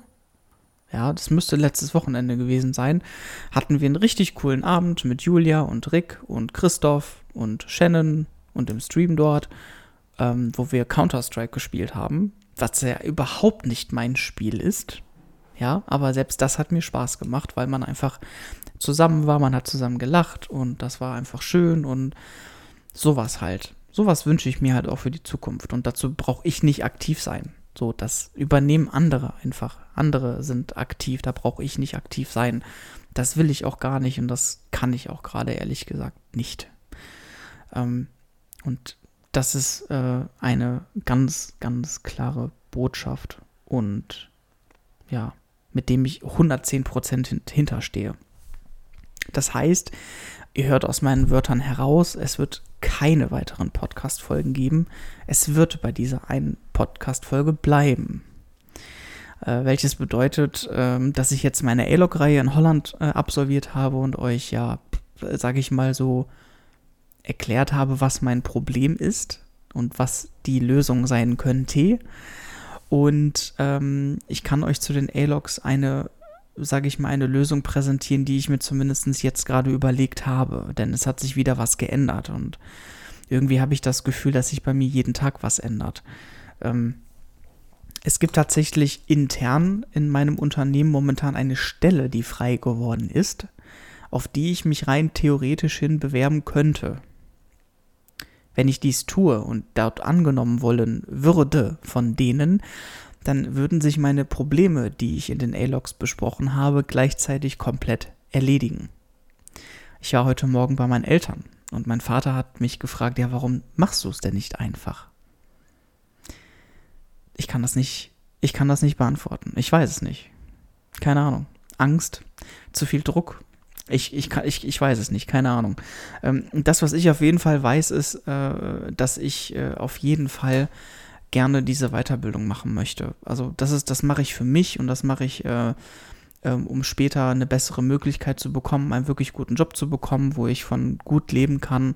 ja, das müsste letztes Wochenende gewesen sein, hatten wir einen richtig coolen Abend mit Julia und Rick und Christoph und Shannon und im Stream dort ähm, wo wir Counter-Strike gespielt haben, was ja überhaupt nicht mein Spiel ist. Ja, aber selbst das hat mir Spaß gemacht, weil man einfach zusammen war, man hat zusammen gelacht und das war einfach schön und sowas halt. sowas wünsche ich mir halt auch für die Zukunft. Und dazu brauche ich nicht aktiv sein. So, das übernehmen andere einfach. Andere sind aktiv, da brauche ich nicht aktiv sein. Das will ich auch gar nicht und das kann ich auch gerade ehrlich gesagt nicht. Ähm, und das ist äh, eine ganz, ganz klare Botschaft und ja, mit dem ich 110% hinterstehe. Das heißt, ihr hört aus meinen Wörtern heraus, es wird keine weiteren Podcast-Folgen geben. Es wird bei dieser einen Podcast-Folge bleiben. Äh, welches bedeutet, ähm, dass ich jetzt meine A-Log-Reihe in Holland äh, absolviert habe und euch ja, sage ich mal so, erklärt habe, was mein Problem ist und was die Lösung sein könnte. Und ähm, ich kann euch zu den A-Logs eine, sage ich mal, eine Lösung präsentieren, die ich mir zumindest jetzt gerade überlegt habe. Denn es hat sich wieder was geändert und irgendwie habe ich das Gefühl, dass sich bei mir jeden Tag was ändert. Ähm, es gibt tatsächlich intern in meinem Unternehmen momentan eine Stelle, die frei geworden ist, auf die ich mich rein theoretisch hin bewerben könnte. Wenn ich dies tue und dort angenommen wollen würde von denen, dann würden sich meine Probleme, die ich in den A-Logs besprochen habe, gleichzeitig komplett erledigen. Ich war heute Morgen bei meinen Eltern und mein Vater hat mich gefragt, ja, warum machst du es denn nicht einfach? Ich kann das nicht, ich kann das nicht beantworten. Ich weiß es nicht. Keine Ahnung. Angst, zu viel Druck, ich, ich, ich, ich weiß es nicht, keine Ahnung. Ähm, das, was ich auf jeden Fall weiß, ist, äh, dass ich äh, auf jeden Fall gerne diese Weiterbildung machen möchte. Also das ist, das mache ich für mich und das mache ich, äh, ähm, um später eine bessere Möglichkeit zu bekommen, einen wirklich guten Job zu bekommen, wo ich von gut leben kann.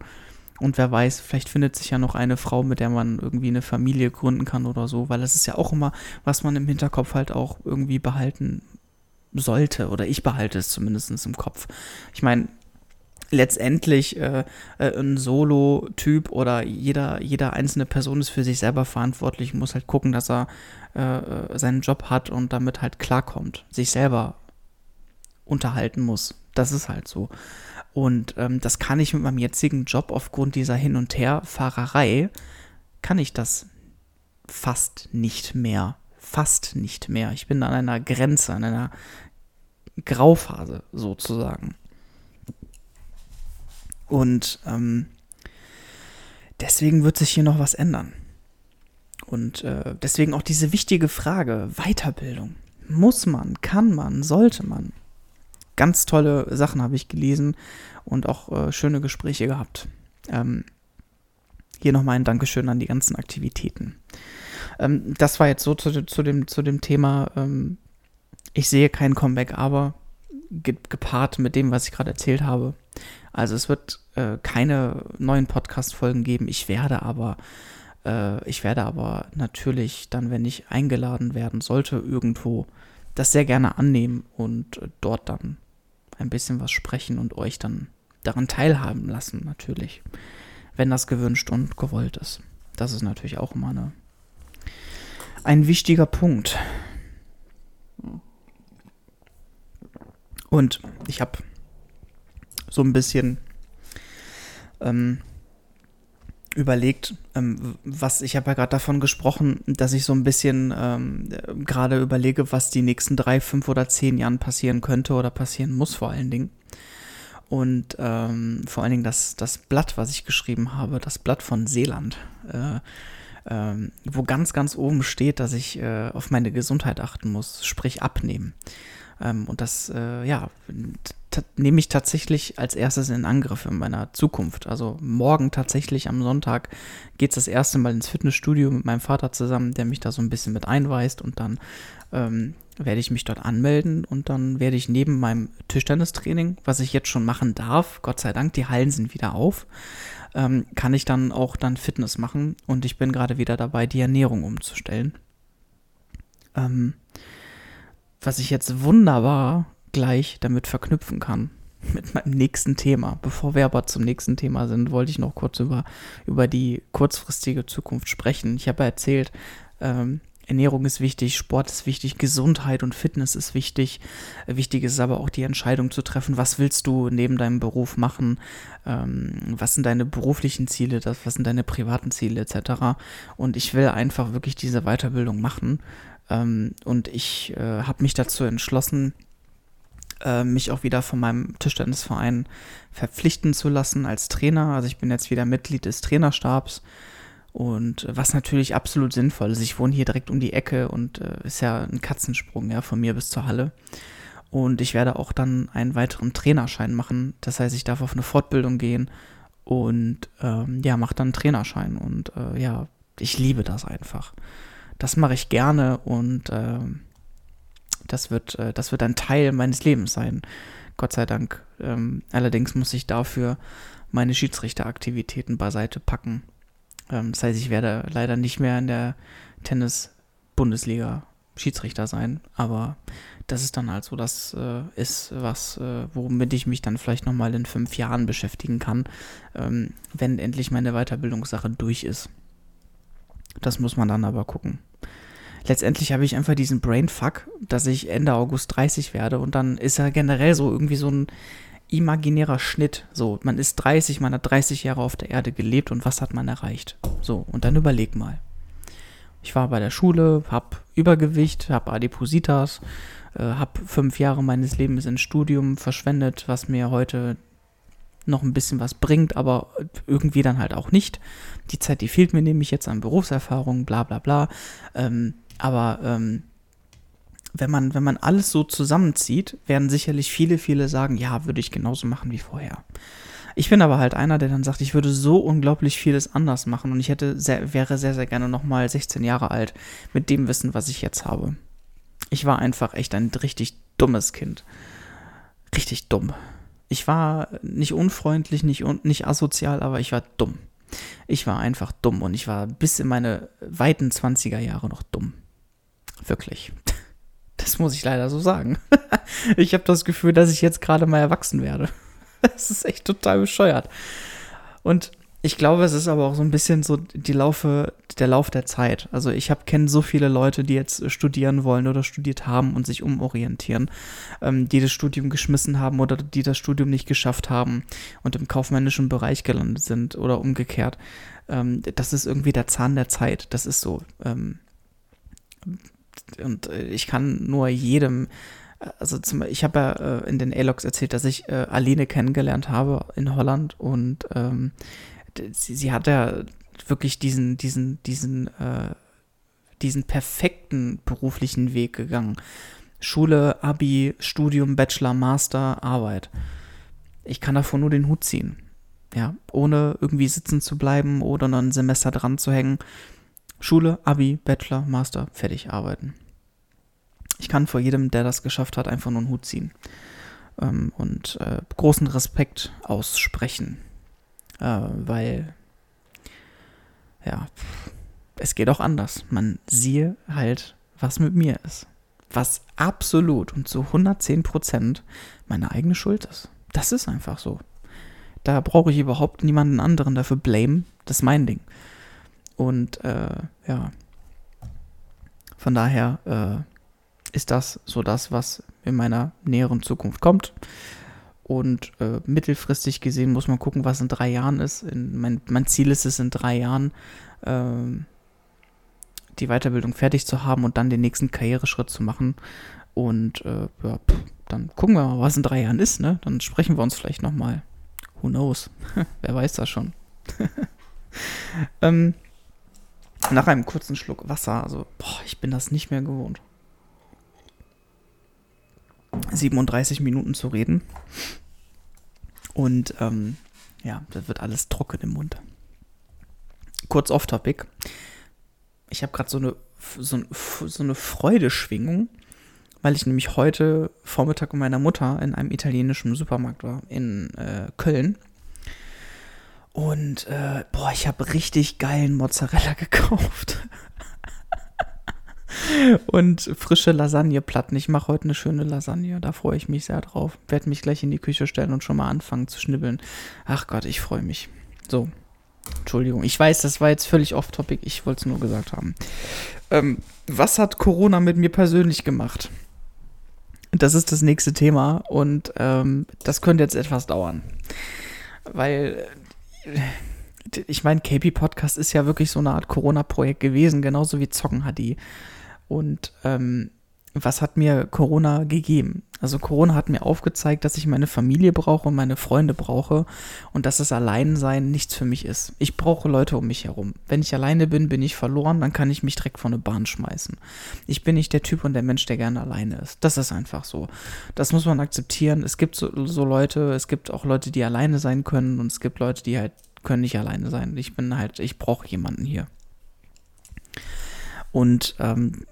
Und wer weiß, vielleicht findet sich ja noch eine Frau, mit der man irgendwie eine Familie gründen kann oder so, weil das ist ja auch immer, was man im Hinterkopf halt auch irgendwie behalten sollte, oder ich behalte es zumindest im Kopf. Ich meine, letztendlich äh, äh, ein Solo-Typ oder jeder, jeder einzelne Person ist für sich selber verantwortlich, muss halt gucken, dass er äh, seinen Job hat und damit halt klarkommt, sich selber unterhalten muss. Das ist halt so. Und ähm, das kann ich mit meinem jetzigen Job aufgrund dieser Hin- und Herfahrerei, kann ich das fast nicht mehr. Fast nicht mehr. Ich bin an einer Grenze, an einer Grauphase sozusagen. Und ähm, deswegen wird sich hier noch was ändern. Und äh, deswegen auch diese wichtige Frage, Weiterbildung. Muss man, kann man, sollte man? Ganz tolle Sachen habe ich gelesen und auch äh, schöne Gespräche gehabt. Ähm, hier nochmal ein Dankeschön an die ganzen Aktivitäten. Ähm, das war jetzt so zu, zu, dem, zu dem Thema ähm, ich sehe kein Comeback, aber ge gepaart mit dem, was ich gerade erzählt habe. Also es wird äh, keine neuen Podcast-Folgen geben. Ich werde aber, äh, ich werde aber natürlich dann, wenn ich eingeladen werden sollte, irgendwo das sehr gerne annehmen und äh, dort dann ein bisschen was sprechen und euch dann daran teilhaben lassen, natürlich. Wenn das gewünscht und gewollt ist. Das ist natürlich auch immer eine, ein wichtiger Punkt. Und ich habe so ein bisschen ähm, überlegt, ähm, was ich habe ja gerade davon gesprochen, dass ich so ein bisschen ähm, gerade überlege, was die nächsten drei, fünf oder zehn Jahren passieren könnte oder passieren muss vor allen Dingen. Und ähm, vor allen Dingen das, das Blatt, was ich geschrieben habe, das Blatt von Seeland, äh, äh, wo ganz, ganz oben steht, dass ich äh, auf meine Gesundheit achten muss, sprich abnehmen. Ähm, und das, äh, ja, nehme ich tatsächlich als erstes in Angriff in meiner Zukunft. Also morgen tatsächlich am Sonntag geht es das erste Mal ins Fitnessstudio mit meinem Vater zusammen, der mich da so ein bisschen mit einweist und dann ähm, werde ich mich dort anmelden und dann werde ich neben meinem Tischtennistraining, was ich jetzt schon machen darf, Gott sei Dank, die Hallen sind wieder auf, ähm, kann ich dann auch dann Fitness machen und ich bin gerade wieder dabei, die Ernährung umzustellen. Ähm, was ich jetzt wunderbar gleich damit verknüpfen kann. Mit meinem nächsten Thema. Bevor wir aber zum nächsten Thema sind, wollte ich noch kurz über, über die kurzfristige Zukunft sprechen. Ich habe erzählt, ähm, Ernährung ist wichtig, Sport ist wichtig, Gesundheit und Fitness ist wichtig. Wichtig ist aber auch die Entscheidung zu treffen, was willst du neben deinem Beruf machen, ähm, was sind deine beruflichen Ziele, das, was sind deine privaten Ziele etc. Und ich will einfach wirklich diese Weiterbildung machen. Ähm, und ich äh, habe mich dazu entschlossen, äh, mich auch wieder von meinem Tischtennisverein verpflichten zu lassen als Trainer. Also ich bin jetzt wieder Mitglied des Trainerstabs. Und was natürlich absolut sinnvoll ist. Ich wohne hier direkt um die Ecke und äh, ist ja ein Katzensprung ja, von mir bis zur Halle. Und ich werde auch dann einen weiteren Trainerschein machen. Das heißt, ich darf auf eine Fortbildung gehen und ähm, ja, mache dann einen Trainerschein. Und äh, ja, ich liebe das einfach. Das mache ich gerne und äh, das, wird, äh, das wird ein Teil meines Lebens sein. Gott sei Dank. Ähm, allerdings muss ich dafür meine Schiedsrichteraktivitäten beiseite packen ähm, das heißt, ich werde leider nicht mehr in der Tennis-Bundesliga Schiedsrichter sein, aber das ist dann halt so, das äh, ist was, äh, womit ich mich dann vielleicht nochmal in fünf Jahren beschäftigen kann, ähm, wenn endlich meine Weiterbildungssache durch ist. Das muss man dann aber gucken. Letztendlich habe ich einfach diesen Brainfuck, dass ich Ende August 30 werde und dann ist ja generell so irgendwie so ein imaginärer Schnitt. So, man ist 30, man hat 30 Jahre auf der Erde gelebt und was hat man erreicht? So, und dann überleg mal. Ich war bei der Schule, hab Übergewicht, hab Adipositas, äh, hab fünf Jahre meines Lebens ins Studium verschwendet, was mir heute noch ein bisschen was bringt, aber irgendwie dann halt auch nicht. Die Zeit, die fehlt mir nämlich jetzt an Berufserfahrung, bla bla bla. Ähm, aber ähm, wenn man, wenn man alles so zusammenzieht, werden sicherlich viele, viele sagen, ja, würde ich genauso machen wie vorher. Ich bin aber halt einer, der dann sagt, ich würde so unglaublich vieles anders machen und ich hätte sehr, wäre sehr, sehr gerne nochmal 16 Jahre alt mit dem Wissen, was ich jetzt habe. Ich war einfach echt ein richtig dummes Kind. Richtig dumm. Ich war nicht unfreundlich, nicht, nicht asozial, aber ich war dumm. Ich war einfach dumm und ich war bis in meine weiten 20er Jahre noch dumm. Wirklich. Das muss ich leider so sagen. ich habe das Gefühl, dass ich jetzt gerade mal erwachsen werde. Das ist echt total bescheuert. Und ich glaube, es ist aber auch so ein bisschen so die Laufe, der Lauf der Zeit. Also ich habe kenne so viele Leute, die jetzt studieren wollen oder studiert haben und sich umorientieren, ähm, die das Studium geschmissen haben oder die das Studium nicht geschafft haben und im kaufmännischen Bereich gelandet sind oder umgekehrt. Ähm, das ist irgendwie der Zahn der Zeit. Das ist so. Ähm, und äh, ich kann nur jedem, äh, also zum, ich habe ja äh, in den A-Logs erzählt, dass ich äh, Aline kennengelernt habe in Holland und ähm, sie, sie, hat ja wirklich diesen, diesen, diesen, äh, diesen perfekten beruflichen Weg gegangen. Schule, Abi, Studium, Bachelor, Master, Arbeit. Ich kann davon nur den Hut ziehen. Ja, ohne irgendwie sitzen zu bleiben oder noch ein Semester dran zu hängen. Schule, Abi, Bachelor, Master, fertig arbeiten. Ich kann vor jedem, der das geschafft hat, einfach nur einen Hut ziehen ähm, und äh, großen Respekt aussprechen, äh, weil ja, es geht auch anders. Man siehe halt, was mit mir ist. Was absolut und zu 110 Prozent meine eigene Schuld ist. Das ist einfach so. Da brauche ich überhaupt niemanden anderen dafür blame. Das ist mein Ding. Und äh, ja, von daher äh, ist das so das, was in meiner näheren Zukunft kommt. Und äh, mittelfristig gesehen muss man gucken, was in drei Jahren ist. In, mein, mein, Ziel ist es, in drei Jahren ähm, die Weiterbildung fertig zu haben und dann den nächsten Karriereschritt zu machen. Und äh, ja, pff, dann gucken wir mal, was in drei Jahren ist. Ne? Dann sprechen wir uns vielleicht nochmal. Who knows? Wer weiß das schon. ähm, nach einem kurzen Schluck Wasser, also, boah, ich bin das nicht mehr gewohnt. 37 Minuten zu reden. Und ähm, ja, das wird alles trocken im Mund. Kurz off-topic. Ich habe gerade so eine, so, so eine Freudeschwingung, weil ich nämlich heute Vormittag mit meiner Mutter in einem italienischen Supermarkt war in äh, Köln. Und äh, boah, ich habe richtig geilen Mozzarella gekauft. Und frische Lasagneplatten. Ich mache heute eine schöne Lasagne. Da freue ich mich sehr drauf. Werde mich gleich in die Küche stellen und schon mal anfangen zu schnibbeln. Ach Gott, ich freue mich. So, Entschuldigung, ich weiß, das war jetzt völlig off-topic, ich wollte es nur gesagt haben. Ähm, was hat Corona mit mir persönlich gemacht? Das ist das nächste Thema und ähm, das könnte jetzt etwas dauern. Weil, äh, ich meine, KP Podcast ist ja wirklich so eine Art Corona-Projekt gewesen, genauso wie Zocken HD. Und ähm, was hat mir Corona gegeben? Also Corona hat mir aufgezeigt, dass ich meine Familie brauche und meine Freunde brauche und dass das Alleinsein nichts für mich ist. Ich brauche Leute um mich herum. Wenn ich alleine bin, bin ich verloren, dann kann ich mich direkt von der Bahn schmeißen. Ich bin nicht der Typ und der Mensch, der gerne alleine ist. Das ist einfach so. Das muss man akzeptieren. Es gibt so, so Leute, es gibt auch Leute, die alleine sein können und es gibt Leute, die halt können nicht alleine sein. Ich bin halt, ich brauche jemanden hier. Und ähm,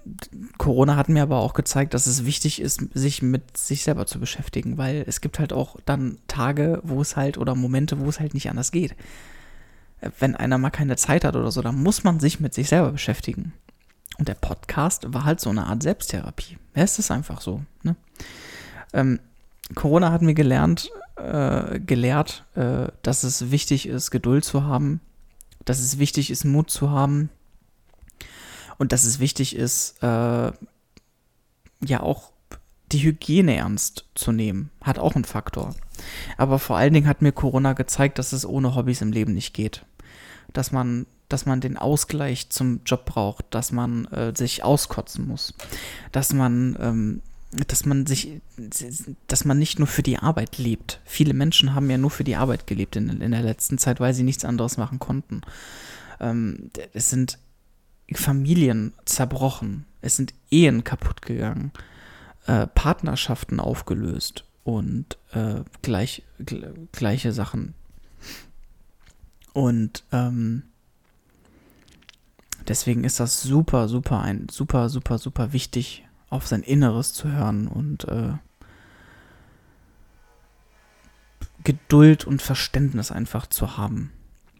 Corona hat mir aber auch gezeigt, dass es wichtig ist, sich mit sich selber zu beschäftigen, weil es gibt halt auch dann Tage, wo es halt oder Momente, wo es halt nicht anders geht. Wenn einer mal keine Zeit hat oder so, dann muss man sich mit sich selber beschäftigen. Und der Podcast war halt so eine Art Selbsttherapie. Ja, es ist einfach so. Ne? Ähm, Corona hat mir gelernt, äh, gelehrt, äh, dass es wichtig ist, Geduld zu haben, dass es wichtig ist, Mut zu haben, und dass es wichtig ist, äh, ja auch die Hygiene ernst zu nehmen, hat auch einen Faktor. Aber vor allen Dingen hat mir Corona gezeigt, dass es ohne Hobbys im Leben nicht geht. Dass man, dass man den Ausgleich zum Job braucht, dass man äh, sich auskotzen muss, dass man, ähm, dass man sich, dass man nicht nur für die Arbeit lebt. Viele Menschen haben ja nur für die Arbeit gelebt in, in der letzten Zeit, weil sie nichts anderes machen konnten. Ähm, es sind Familien zerbrochen, es sind Ehen kaputt gegangen, äh, Partnerschaften aufgelöst und äh, gleich, gleiche Sachen. Und ähm, deswegen ist das super, super, ein super, super, super wichtig, auf sein Inneres zu hören und äh, Geduld und Verständnis einfach zu haben.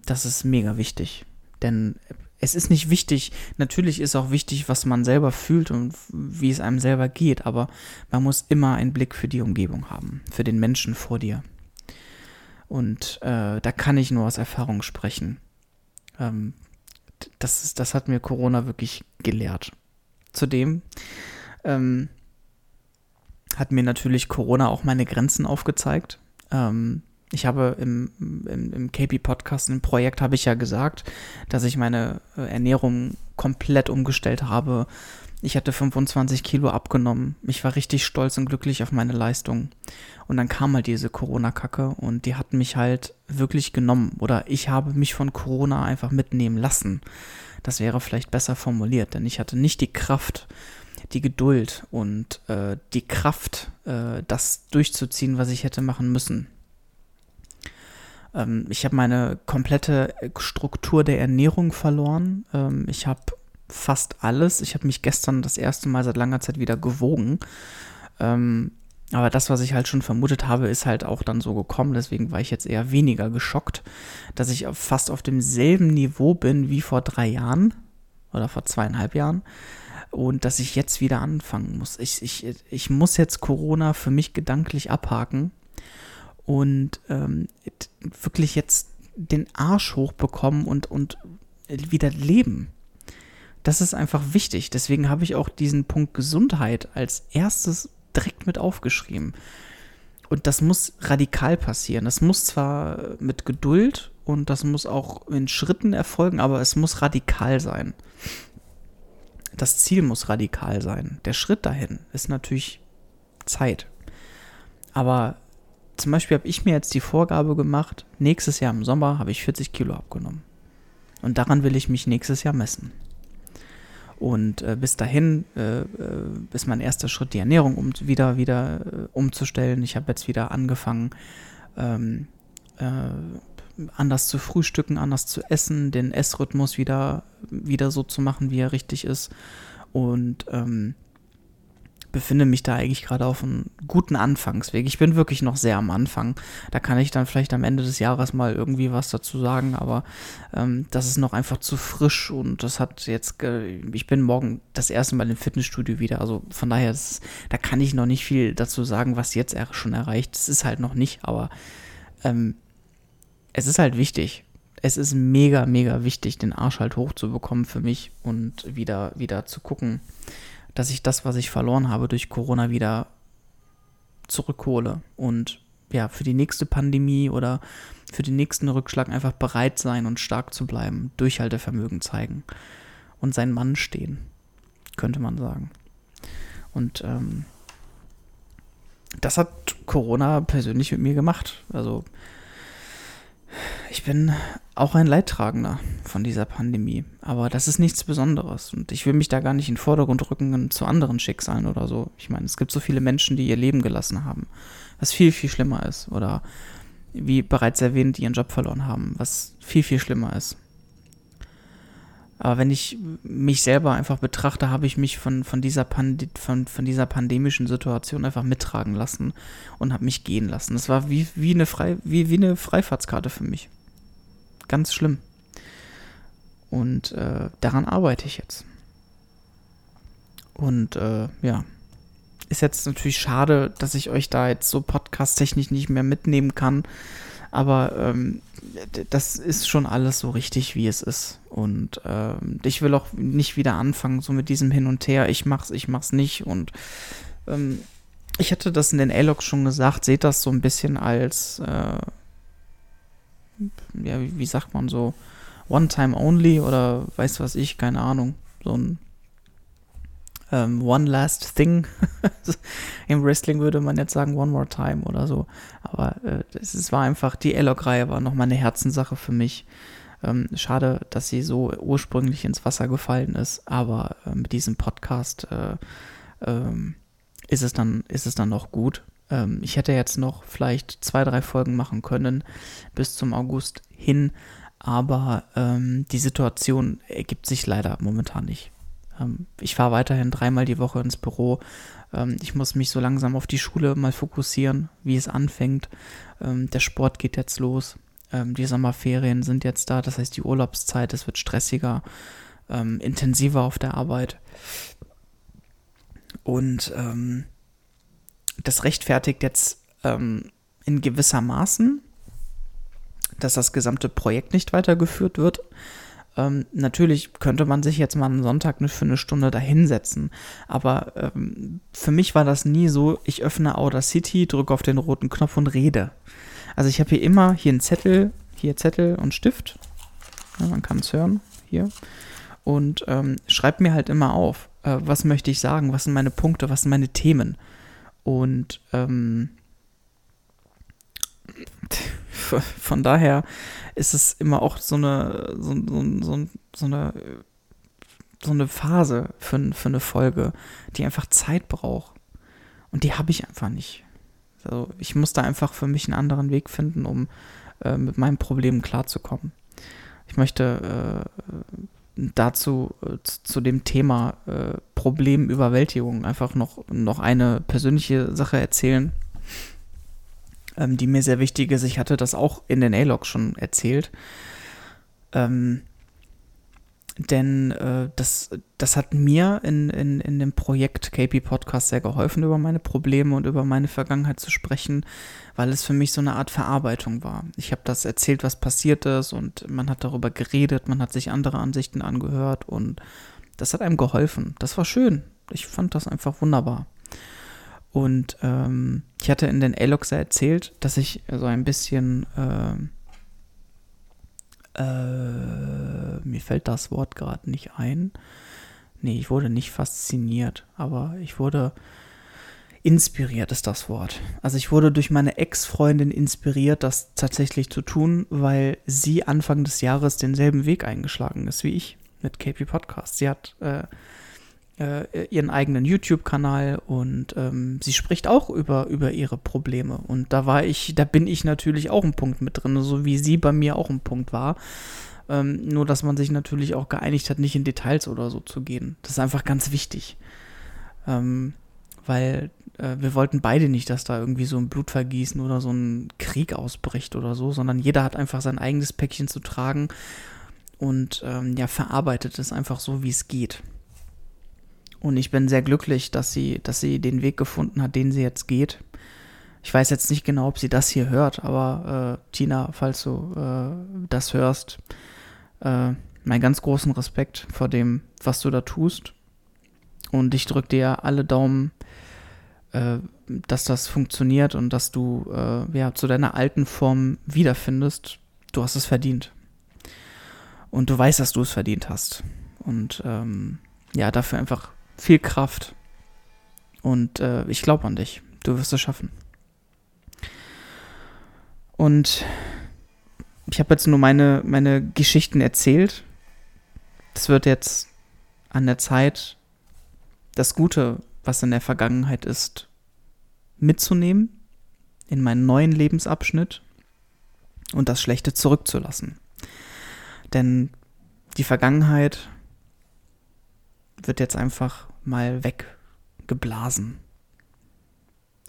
Das ist mega wichtig. Denn es ist nicht wichtig, natürlich ist auch wichtig, was man selber fühlt und wie es einem selber geht, aber man muss immer einen Blick für die Umgebung haben, für den Menschen vor dir. Und äh, da kann ich nur aus Erfahrung sprechen. Ähm, das, ist, das hat mir Corona wirklich gelehrt. Zudem ähm, hat mir natürlich Corona auch meine Grenzen aufgezeigt. Ähm, ich habe im, im, im KP-Podcast, im Projekt, habe ich ja gesagt, dass ich meine äh, Ernährung komplett umgestellt habe. Ich hatte 25 Kilo abgenommen. Ich war richtig stolz und glücklich auf meine Leistung. Und dann kam halt diese Corona-Kacke und die hat mich halt wirklich genommen. Oder ich habe mich von Corona einfach mitnehmen lassen. Das wäre vielleicht besser formuliert, denn ich hatte nicht die Kraft, die Geduld und äh, die Kraft, äh, das durchzuziehen, was ich hätte machen müssen. Ähm, ich habe meine komplette Struktur der Ernährung verloren. Ähm, ich habe fast alles. Ich habe mich gestern das erste Mal seit langer Zeit wieder gewogen. Ähm, aber das, was ich halt schon vermutet habe, ist halt auch dann so gekommen. Deswegen war ich jetzt eher weniger geschockt, dass ich fast auf demselben Niveau bin wie vor drei Jahren oder vor zweieinhalb Jahren. Und dass ich jetzt wieder anfangen muss. Ich, ich, ich muss jetzt Corona für mich gedanklich abhaken und ähm, wirklich jetzt den Arsch hochbekommen und, und wieder leben. Das ist einfach wichtig. Deswegen habe ich auch diesen Punkt Gesundheit als erstes direkt mit aufgeschrieben. Und das muss radikal passieren. Das muss zwar mit Geduld und das muss auch in Schritten erfolgen, aber es muss radikal sein. Das Ziel muss radikal sein. Der Schritt dahin ist natürlich Zeit. Aber zum Beispiel habe ich mir jetzt die Vorgabe gemacht, nächstes Jahr im Sommer habe ich 40 Kilo abgenommen. Und daran will ich mich nächstes Jahr messen. Und äh, bis dahin äh, äh, ist mein erster Schritt, die Ernährung um, wieder, wieder äh, umzustellen. Ich habe jetzt wieder angefangen, ähm, äh, anders zu frühstücken, anders zu essen, den Essrhythmus wieder, wieder so zu machen, wie er richtig ist. Und ähm, befinde mich da eigentlich gerade auf einem guten Anfangsweg. Ich bin wirklich noch sehr am Anfang. Da kann ich dann vielleicht am Ende des Jahres mal irgendwie was dazu sagen, aber ähm, das ist noch einfach zu frisch und das hat jetzt, ich bin morgen das erste Mal im Fitnessstudio wieder, also von daher, das, da kann ich noch nicht viel dazu sagen, was jetzt schon erreicht. Das ist halt noch nicht, aber ähm, es ist halt wichtig. es ist mega, mega wichtig, den Arsch halt hochzubekommen für mich und wieder, wieder zu gucken, dass ich das, was ich verloren habe durch Corona, wieder zurückhole und ja, für die nächste Pandemie oder für den nächsten Rückschlag einfach bereit sein und stark zu bleiben, Durchhaltevermögen zeigen und sein Mann stehen, könnte man sagen. Und ähm, das hat Corona persönlich mit mir gemacht. Also ich bin auch ein Leidtragender von dieser Pandemie. Aber das ist nichts Besonderes. Und ich will mich da gar nicht in den Vordergrund rücken zu anderen Schicksalen oder so. Ich meine, es gibt so viele Menschen, die ihr Leben gelassen haben, was viel, viel schlimmer ist. Oder wie bereits erwähnt, ihren Job verloren haben, was viel, viel schlimmer ist. Aber wenn ich mich selber einfach betrachte, habe ich mich von, von, dieser, von, von dieser pandemischen Situation einfach mittragen lassen und habe mich gehen lassen. Das war wie, wie, eine Frei, wie, wie eine Freifahrtskarte für mich. Ganz schlimm. Und äh, daran arbeite ich jetzt. Und äh, ja, ist jetzt natürlich schade, dass ich euch da jetzt so podcast-technisch nicht mehr mitnehmen kann. Aber ähm, das ist schon alles so richtig, wie es ist. Und ähm, ich will auch nicht wieder anfangen, so mit diesem Hin und Her. Ich mach's, ich mach's nicht. Und ähm, ich hatte das in den A-Logs schon gesagt, seht das so ein bisschen als, äh, ja, wie, wie, sagt man so, One Time Only oder weiß was ich, keine Ahnung. So ein ähm, One Last Thing. Im Wrestling würde man jetzt sagen One More Time oder so. Aber äh, es, war einfach, die Elok-Reihe war nochmal eine Herzenssache für mich. Ähm, schade, dass sie so ursprünglich ins Wasser gefallen ist, aber äh, mit diesem Podcast äh, ähm, ist, es dann, ist es dann noch gut. Ähm, ich hätte jetzt noch vielleicht zwei, drei Folgen machen können bis zum August hin, aber ähm, die Situation ergibt sich leider momentan nicht. Ähm, ich fahre weiterhin dreimal die Woche ins Büro. Ähm, ich muss mich so langsam auf die Schule mal fokussieren, wie es anfängt. Ähm, der Sport geht jetzt los. die Sommerferien sind jetzt da, das heißt die Urlaubszeit, es wird stressiger, intensiver auf der Arbeit. Und das rechtfertigt jetzt in gewisser Maßen, dass das gesamte Projekt nicht weitergeführt wird. Ähm, natürlich könnte man sich jetzt mal einen Sonntag für eine Stunde dahinsetzen, aber ähm, für mich war das nie so, ich öffne Audacity, drücke auf den roten Knopf und rede. Also ich habe hier immer hier einen Zettel, hier Zettel und Stift, ja, man kann es hören, hier, und ähm, schreibe mir halt immer auf, äh, was möchte ich sagen, was sind meine Punkte, was sind meine Themen. Und ähm, von daher ist es immer auch so eine, so, so, so, so eine, so eine Phase für, für eine Folge, die einfach Zeit braucht. Und die habe ich einfach nicht. Also ich muss da einfach für mich einen anderen Weg finden, um äh, mit meinen Problemen klarzukommen. Ich möchte äh, dazu, äh, zu dem Thema äh, Problemüberwältigung einfach noch, noch eine persönliche Sache erzählen, ähm, die mir sehr wichtig ist. Ich hatte das auch in den A-Log schon erzählt. Ähm, denn äh, das, das hat mir in, in, in dem Projekt KP Podcast sehr geholfen, über meine Probleme und über meine Vergangenheit zu sprechen, weil es für mich so eine Art Verarbeitung war. Ich habe das erzählt, was passiert ist und man hat darüber geredet, man hat sich andere Ansichten angehört und das hat einem geholfen. Das war schön. Ich fand das einfach wunderbar. Und ähm, ich hatte in den A-Logs erzählt, dass ich so ein bisschen, äh, äh, mir fällt das Wort gerade nicht ein. Nee, ich wurde nicht fasziniert, aber ich wurde inspiriert, ist das Wort. Also ich wurde durch meine Ex-Freundin inspiriert, das tatsächlich zu tun, weil sie Anfang des Jahres denselben Weg eingeschlagen ist wie ich mit KP Podcast. Sie hat äh, äh, ihren eigenen YouTube-Kanal und ähm, sie spricht auch über, über ihre Probleme. Und da war ich, da bin ich natürlich auch ein Punkt mit drin, so wie sie bei mir auch ein Punkt war. Ähm, nur, dass man sich natürlich auch geeinigt hat, nicht in Details oder so zu gehen. Das ist einfach ganz wichtig. Ähm, weil äh, wir wollten beide nicht, dass da irgendwie so ein Blutvergießen oder so ein Krieg ausbricht oder so, sondern jeder hat einfach sein eigenes Päckchen zu tragen und ähm, ja, verarbeitet es einfach so, wie es geht. Und ich bin sehr glücklich, dass sie, dass sie den Weg gefunden hat, den sie jetzt geht. Ich weiß jetzt nicht genau, ob sie das hier hört, aber äh, Tina, falls du äh, das hörst, äh, meinen ganz großen Respekt vor dem, was du da tust. Und ich drücke dir alle Daumen, äh, dass das funktioniert und dass du äh, ja, zu deiner alten Form wiederfindest. Du hast es verdient. Und du weißt, dass du es verdient hast. Und ähm, ja, dafür einfach viel Kraft. Und äh, ich glaube an dich. Du wirst es schaffen. Und ich habe jetzt nur meine, meine Geschichten erzählt. Es wird jetzt an der Zeit, das Gute, was in der Vergangenheit ist, mitzunehmen in meinen neuen Lebensabschnitt und das Schlechte zurückzulassen. Denn die Vergangenheit wird jetzt einfach mal weggeblasen.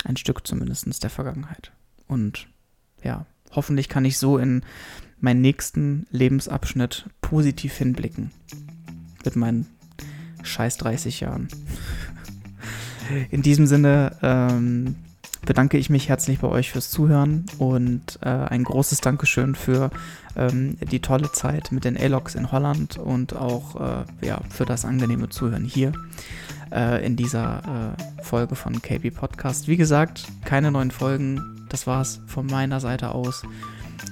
Ein Stück zumindest der Vergangenheit. Und ja, hoffentlich kann ich so in meinen nächsten Lebensabschnitt positiv hinblicken. Mit meinen scheiß 30 Jahren. In diesem Sinne ähm, bedanke ich mich herzlich bei euch fürs Zuhören und äh, ein großes Dankeschön für ähm, die tolle Zeit mit den A-Logs in Holland und auch äh, ja, für das angenehme Zuhören hier äh, in dieser äh, Folge von KB Podcast. Wie gesagt, keine neuen Folgen. Das war's von meiner Seite aus.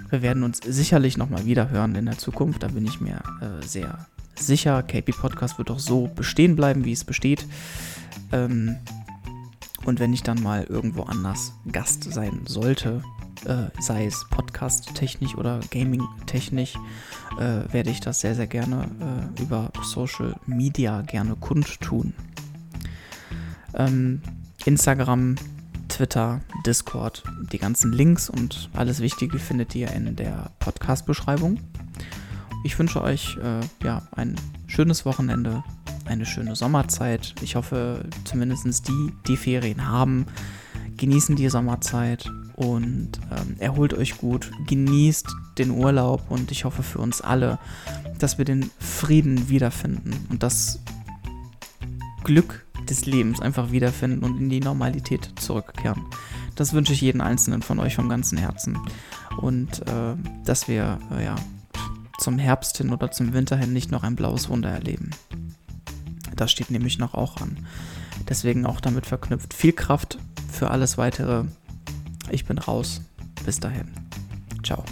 Wir werden uns sicherlich nochmal wieder hören in der Zukunft. Da bin ich mir äh, sehr sicher. KP Podcast wird auch so bestehen bleiben, wie es besteht. Ähm, und wenn ich dann mal irgendwo anders Gast sein sollte, äh, sei es Podcast-technisch oder Gaming-technisch, äh, werde ich das sehr, sehr gerne äh, über Social Media gerne kundtun. Ähm, Instagram, Twitter, Discord, die ganzen Links und alles Wichtige findet ihr in der Podcast-Beschreibung. Ich wünsche euch äh, ja, ein schönes Wochenende, eine schöne Sommerzeit. Ich hoffe, zumindest die, die Ferien haben, genießen die Sommerzeit und ähm, erholt euch gut, genießt den Urlaub und ich hoffe für uns alle, dass wir den Frieden wiederfinden und das Glück des Lebens einfach wiederfinden und in die Normalität zurückkehren. Das wünsche ich jeden einzelnen von euch vom ganzen Herzen und äh, dass wir äh, ja zum Herbst hin oder zum Winter hin nicht noch ein blaues Wunder erleben. Das steht nämlich noch auch an. Deswegen auch damit verknüpft viel Kraft für alles weitere. Ich bin raus. Bis dahin. Ciao.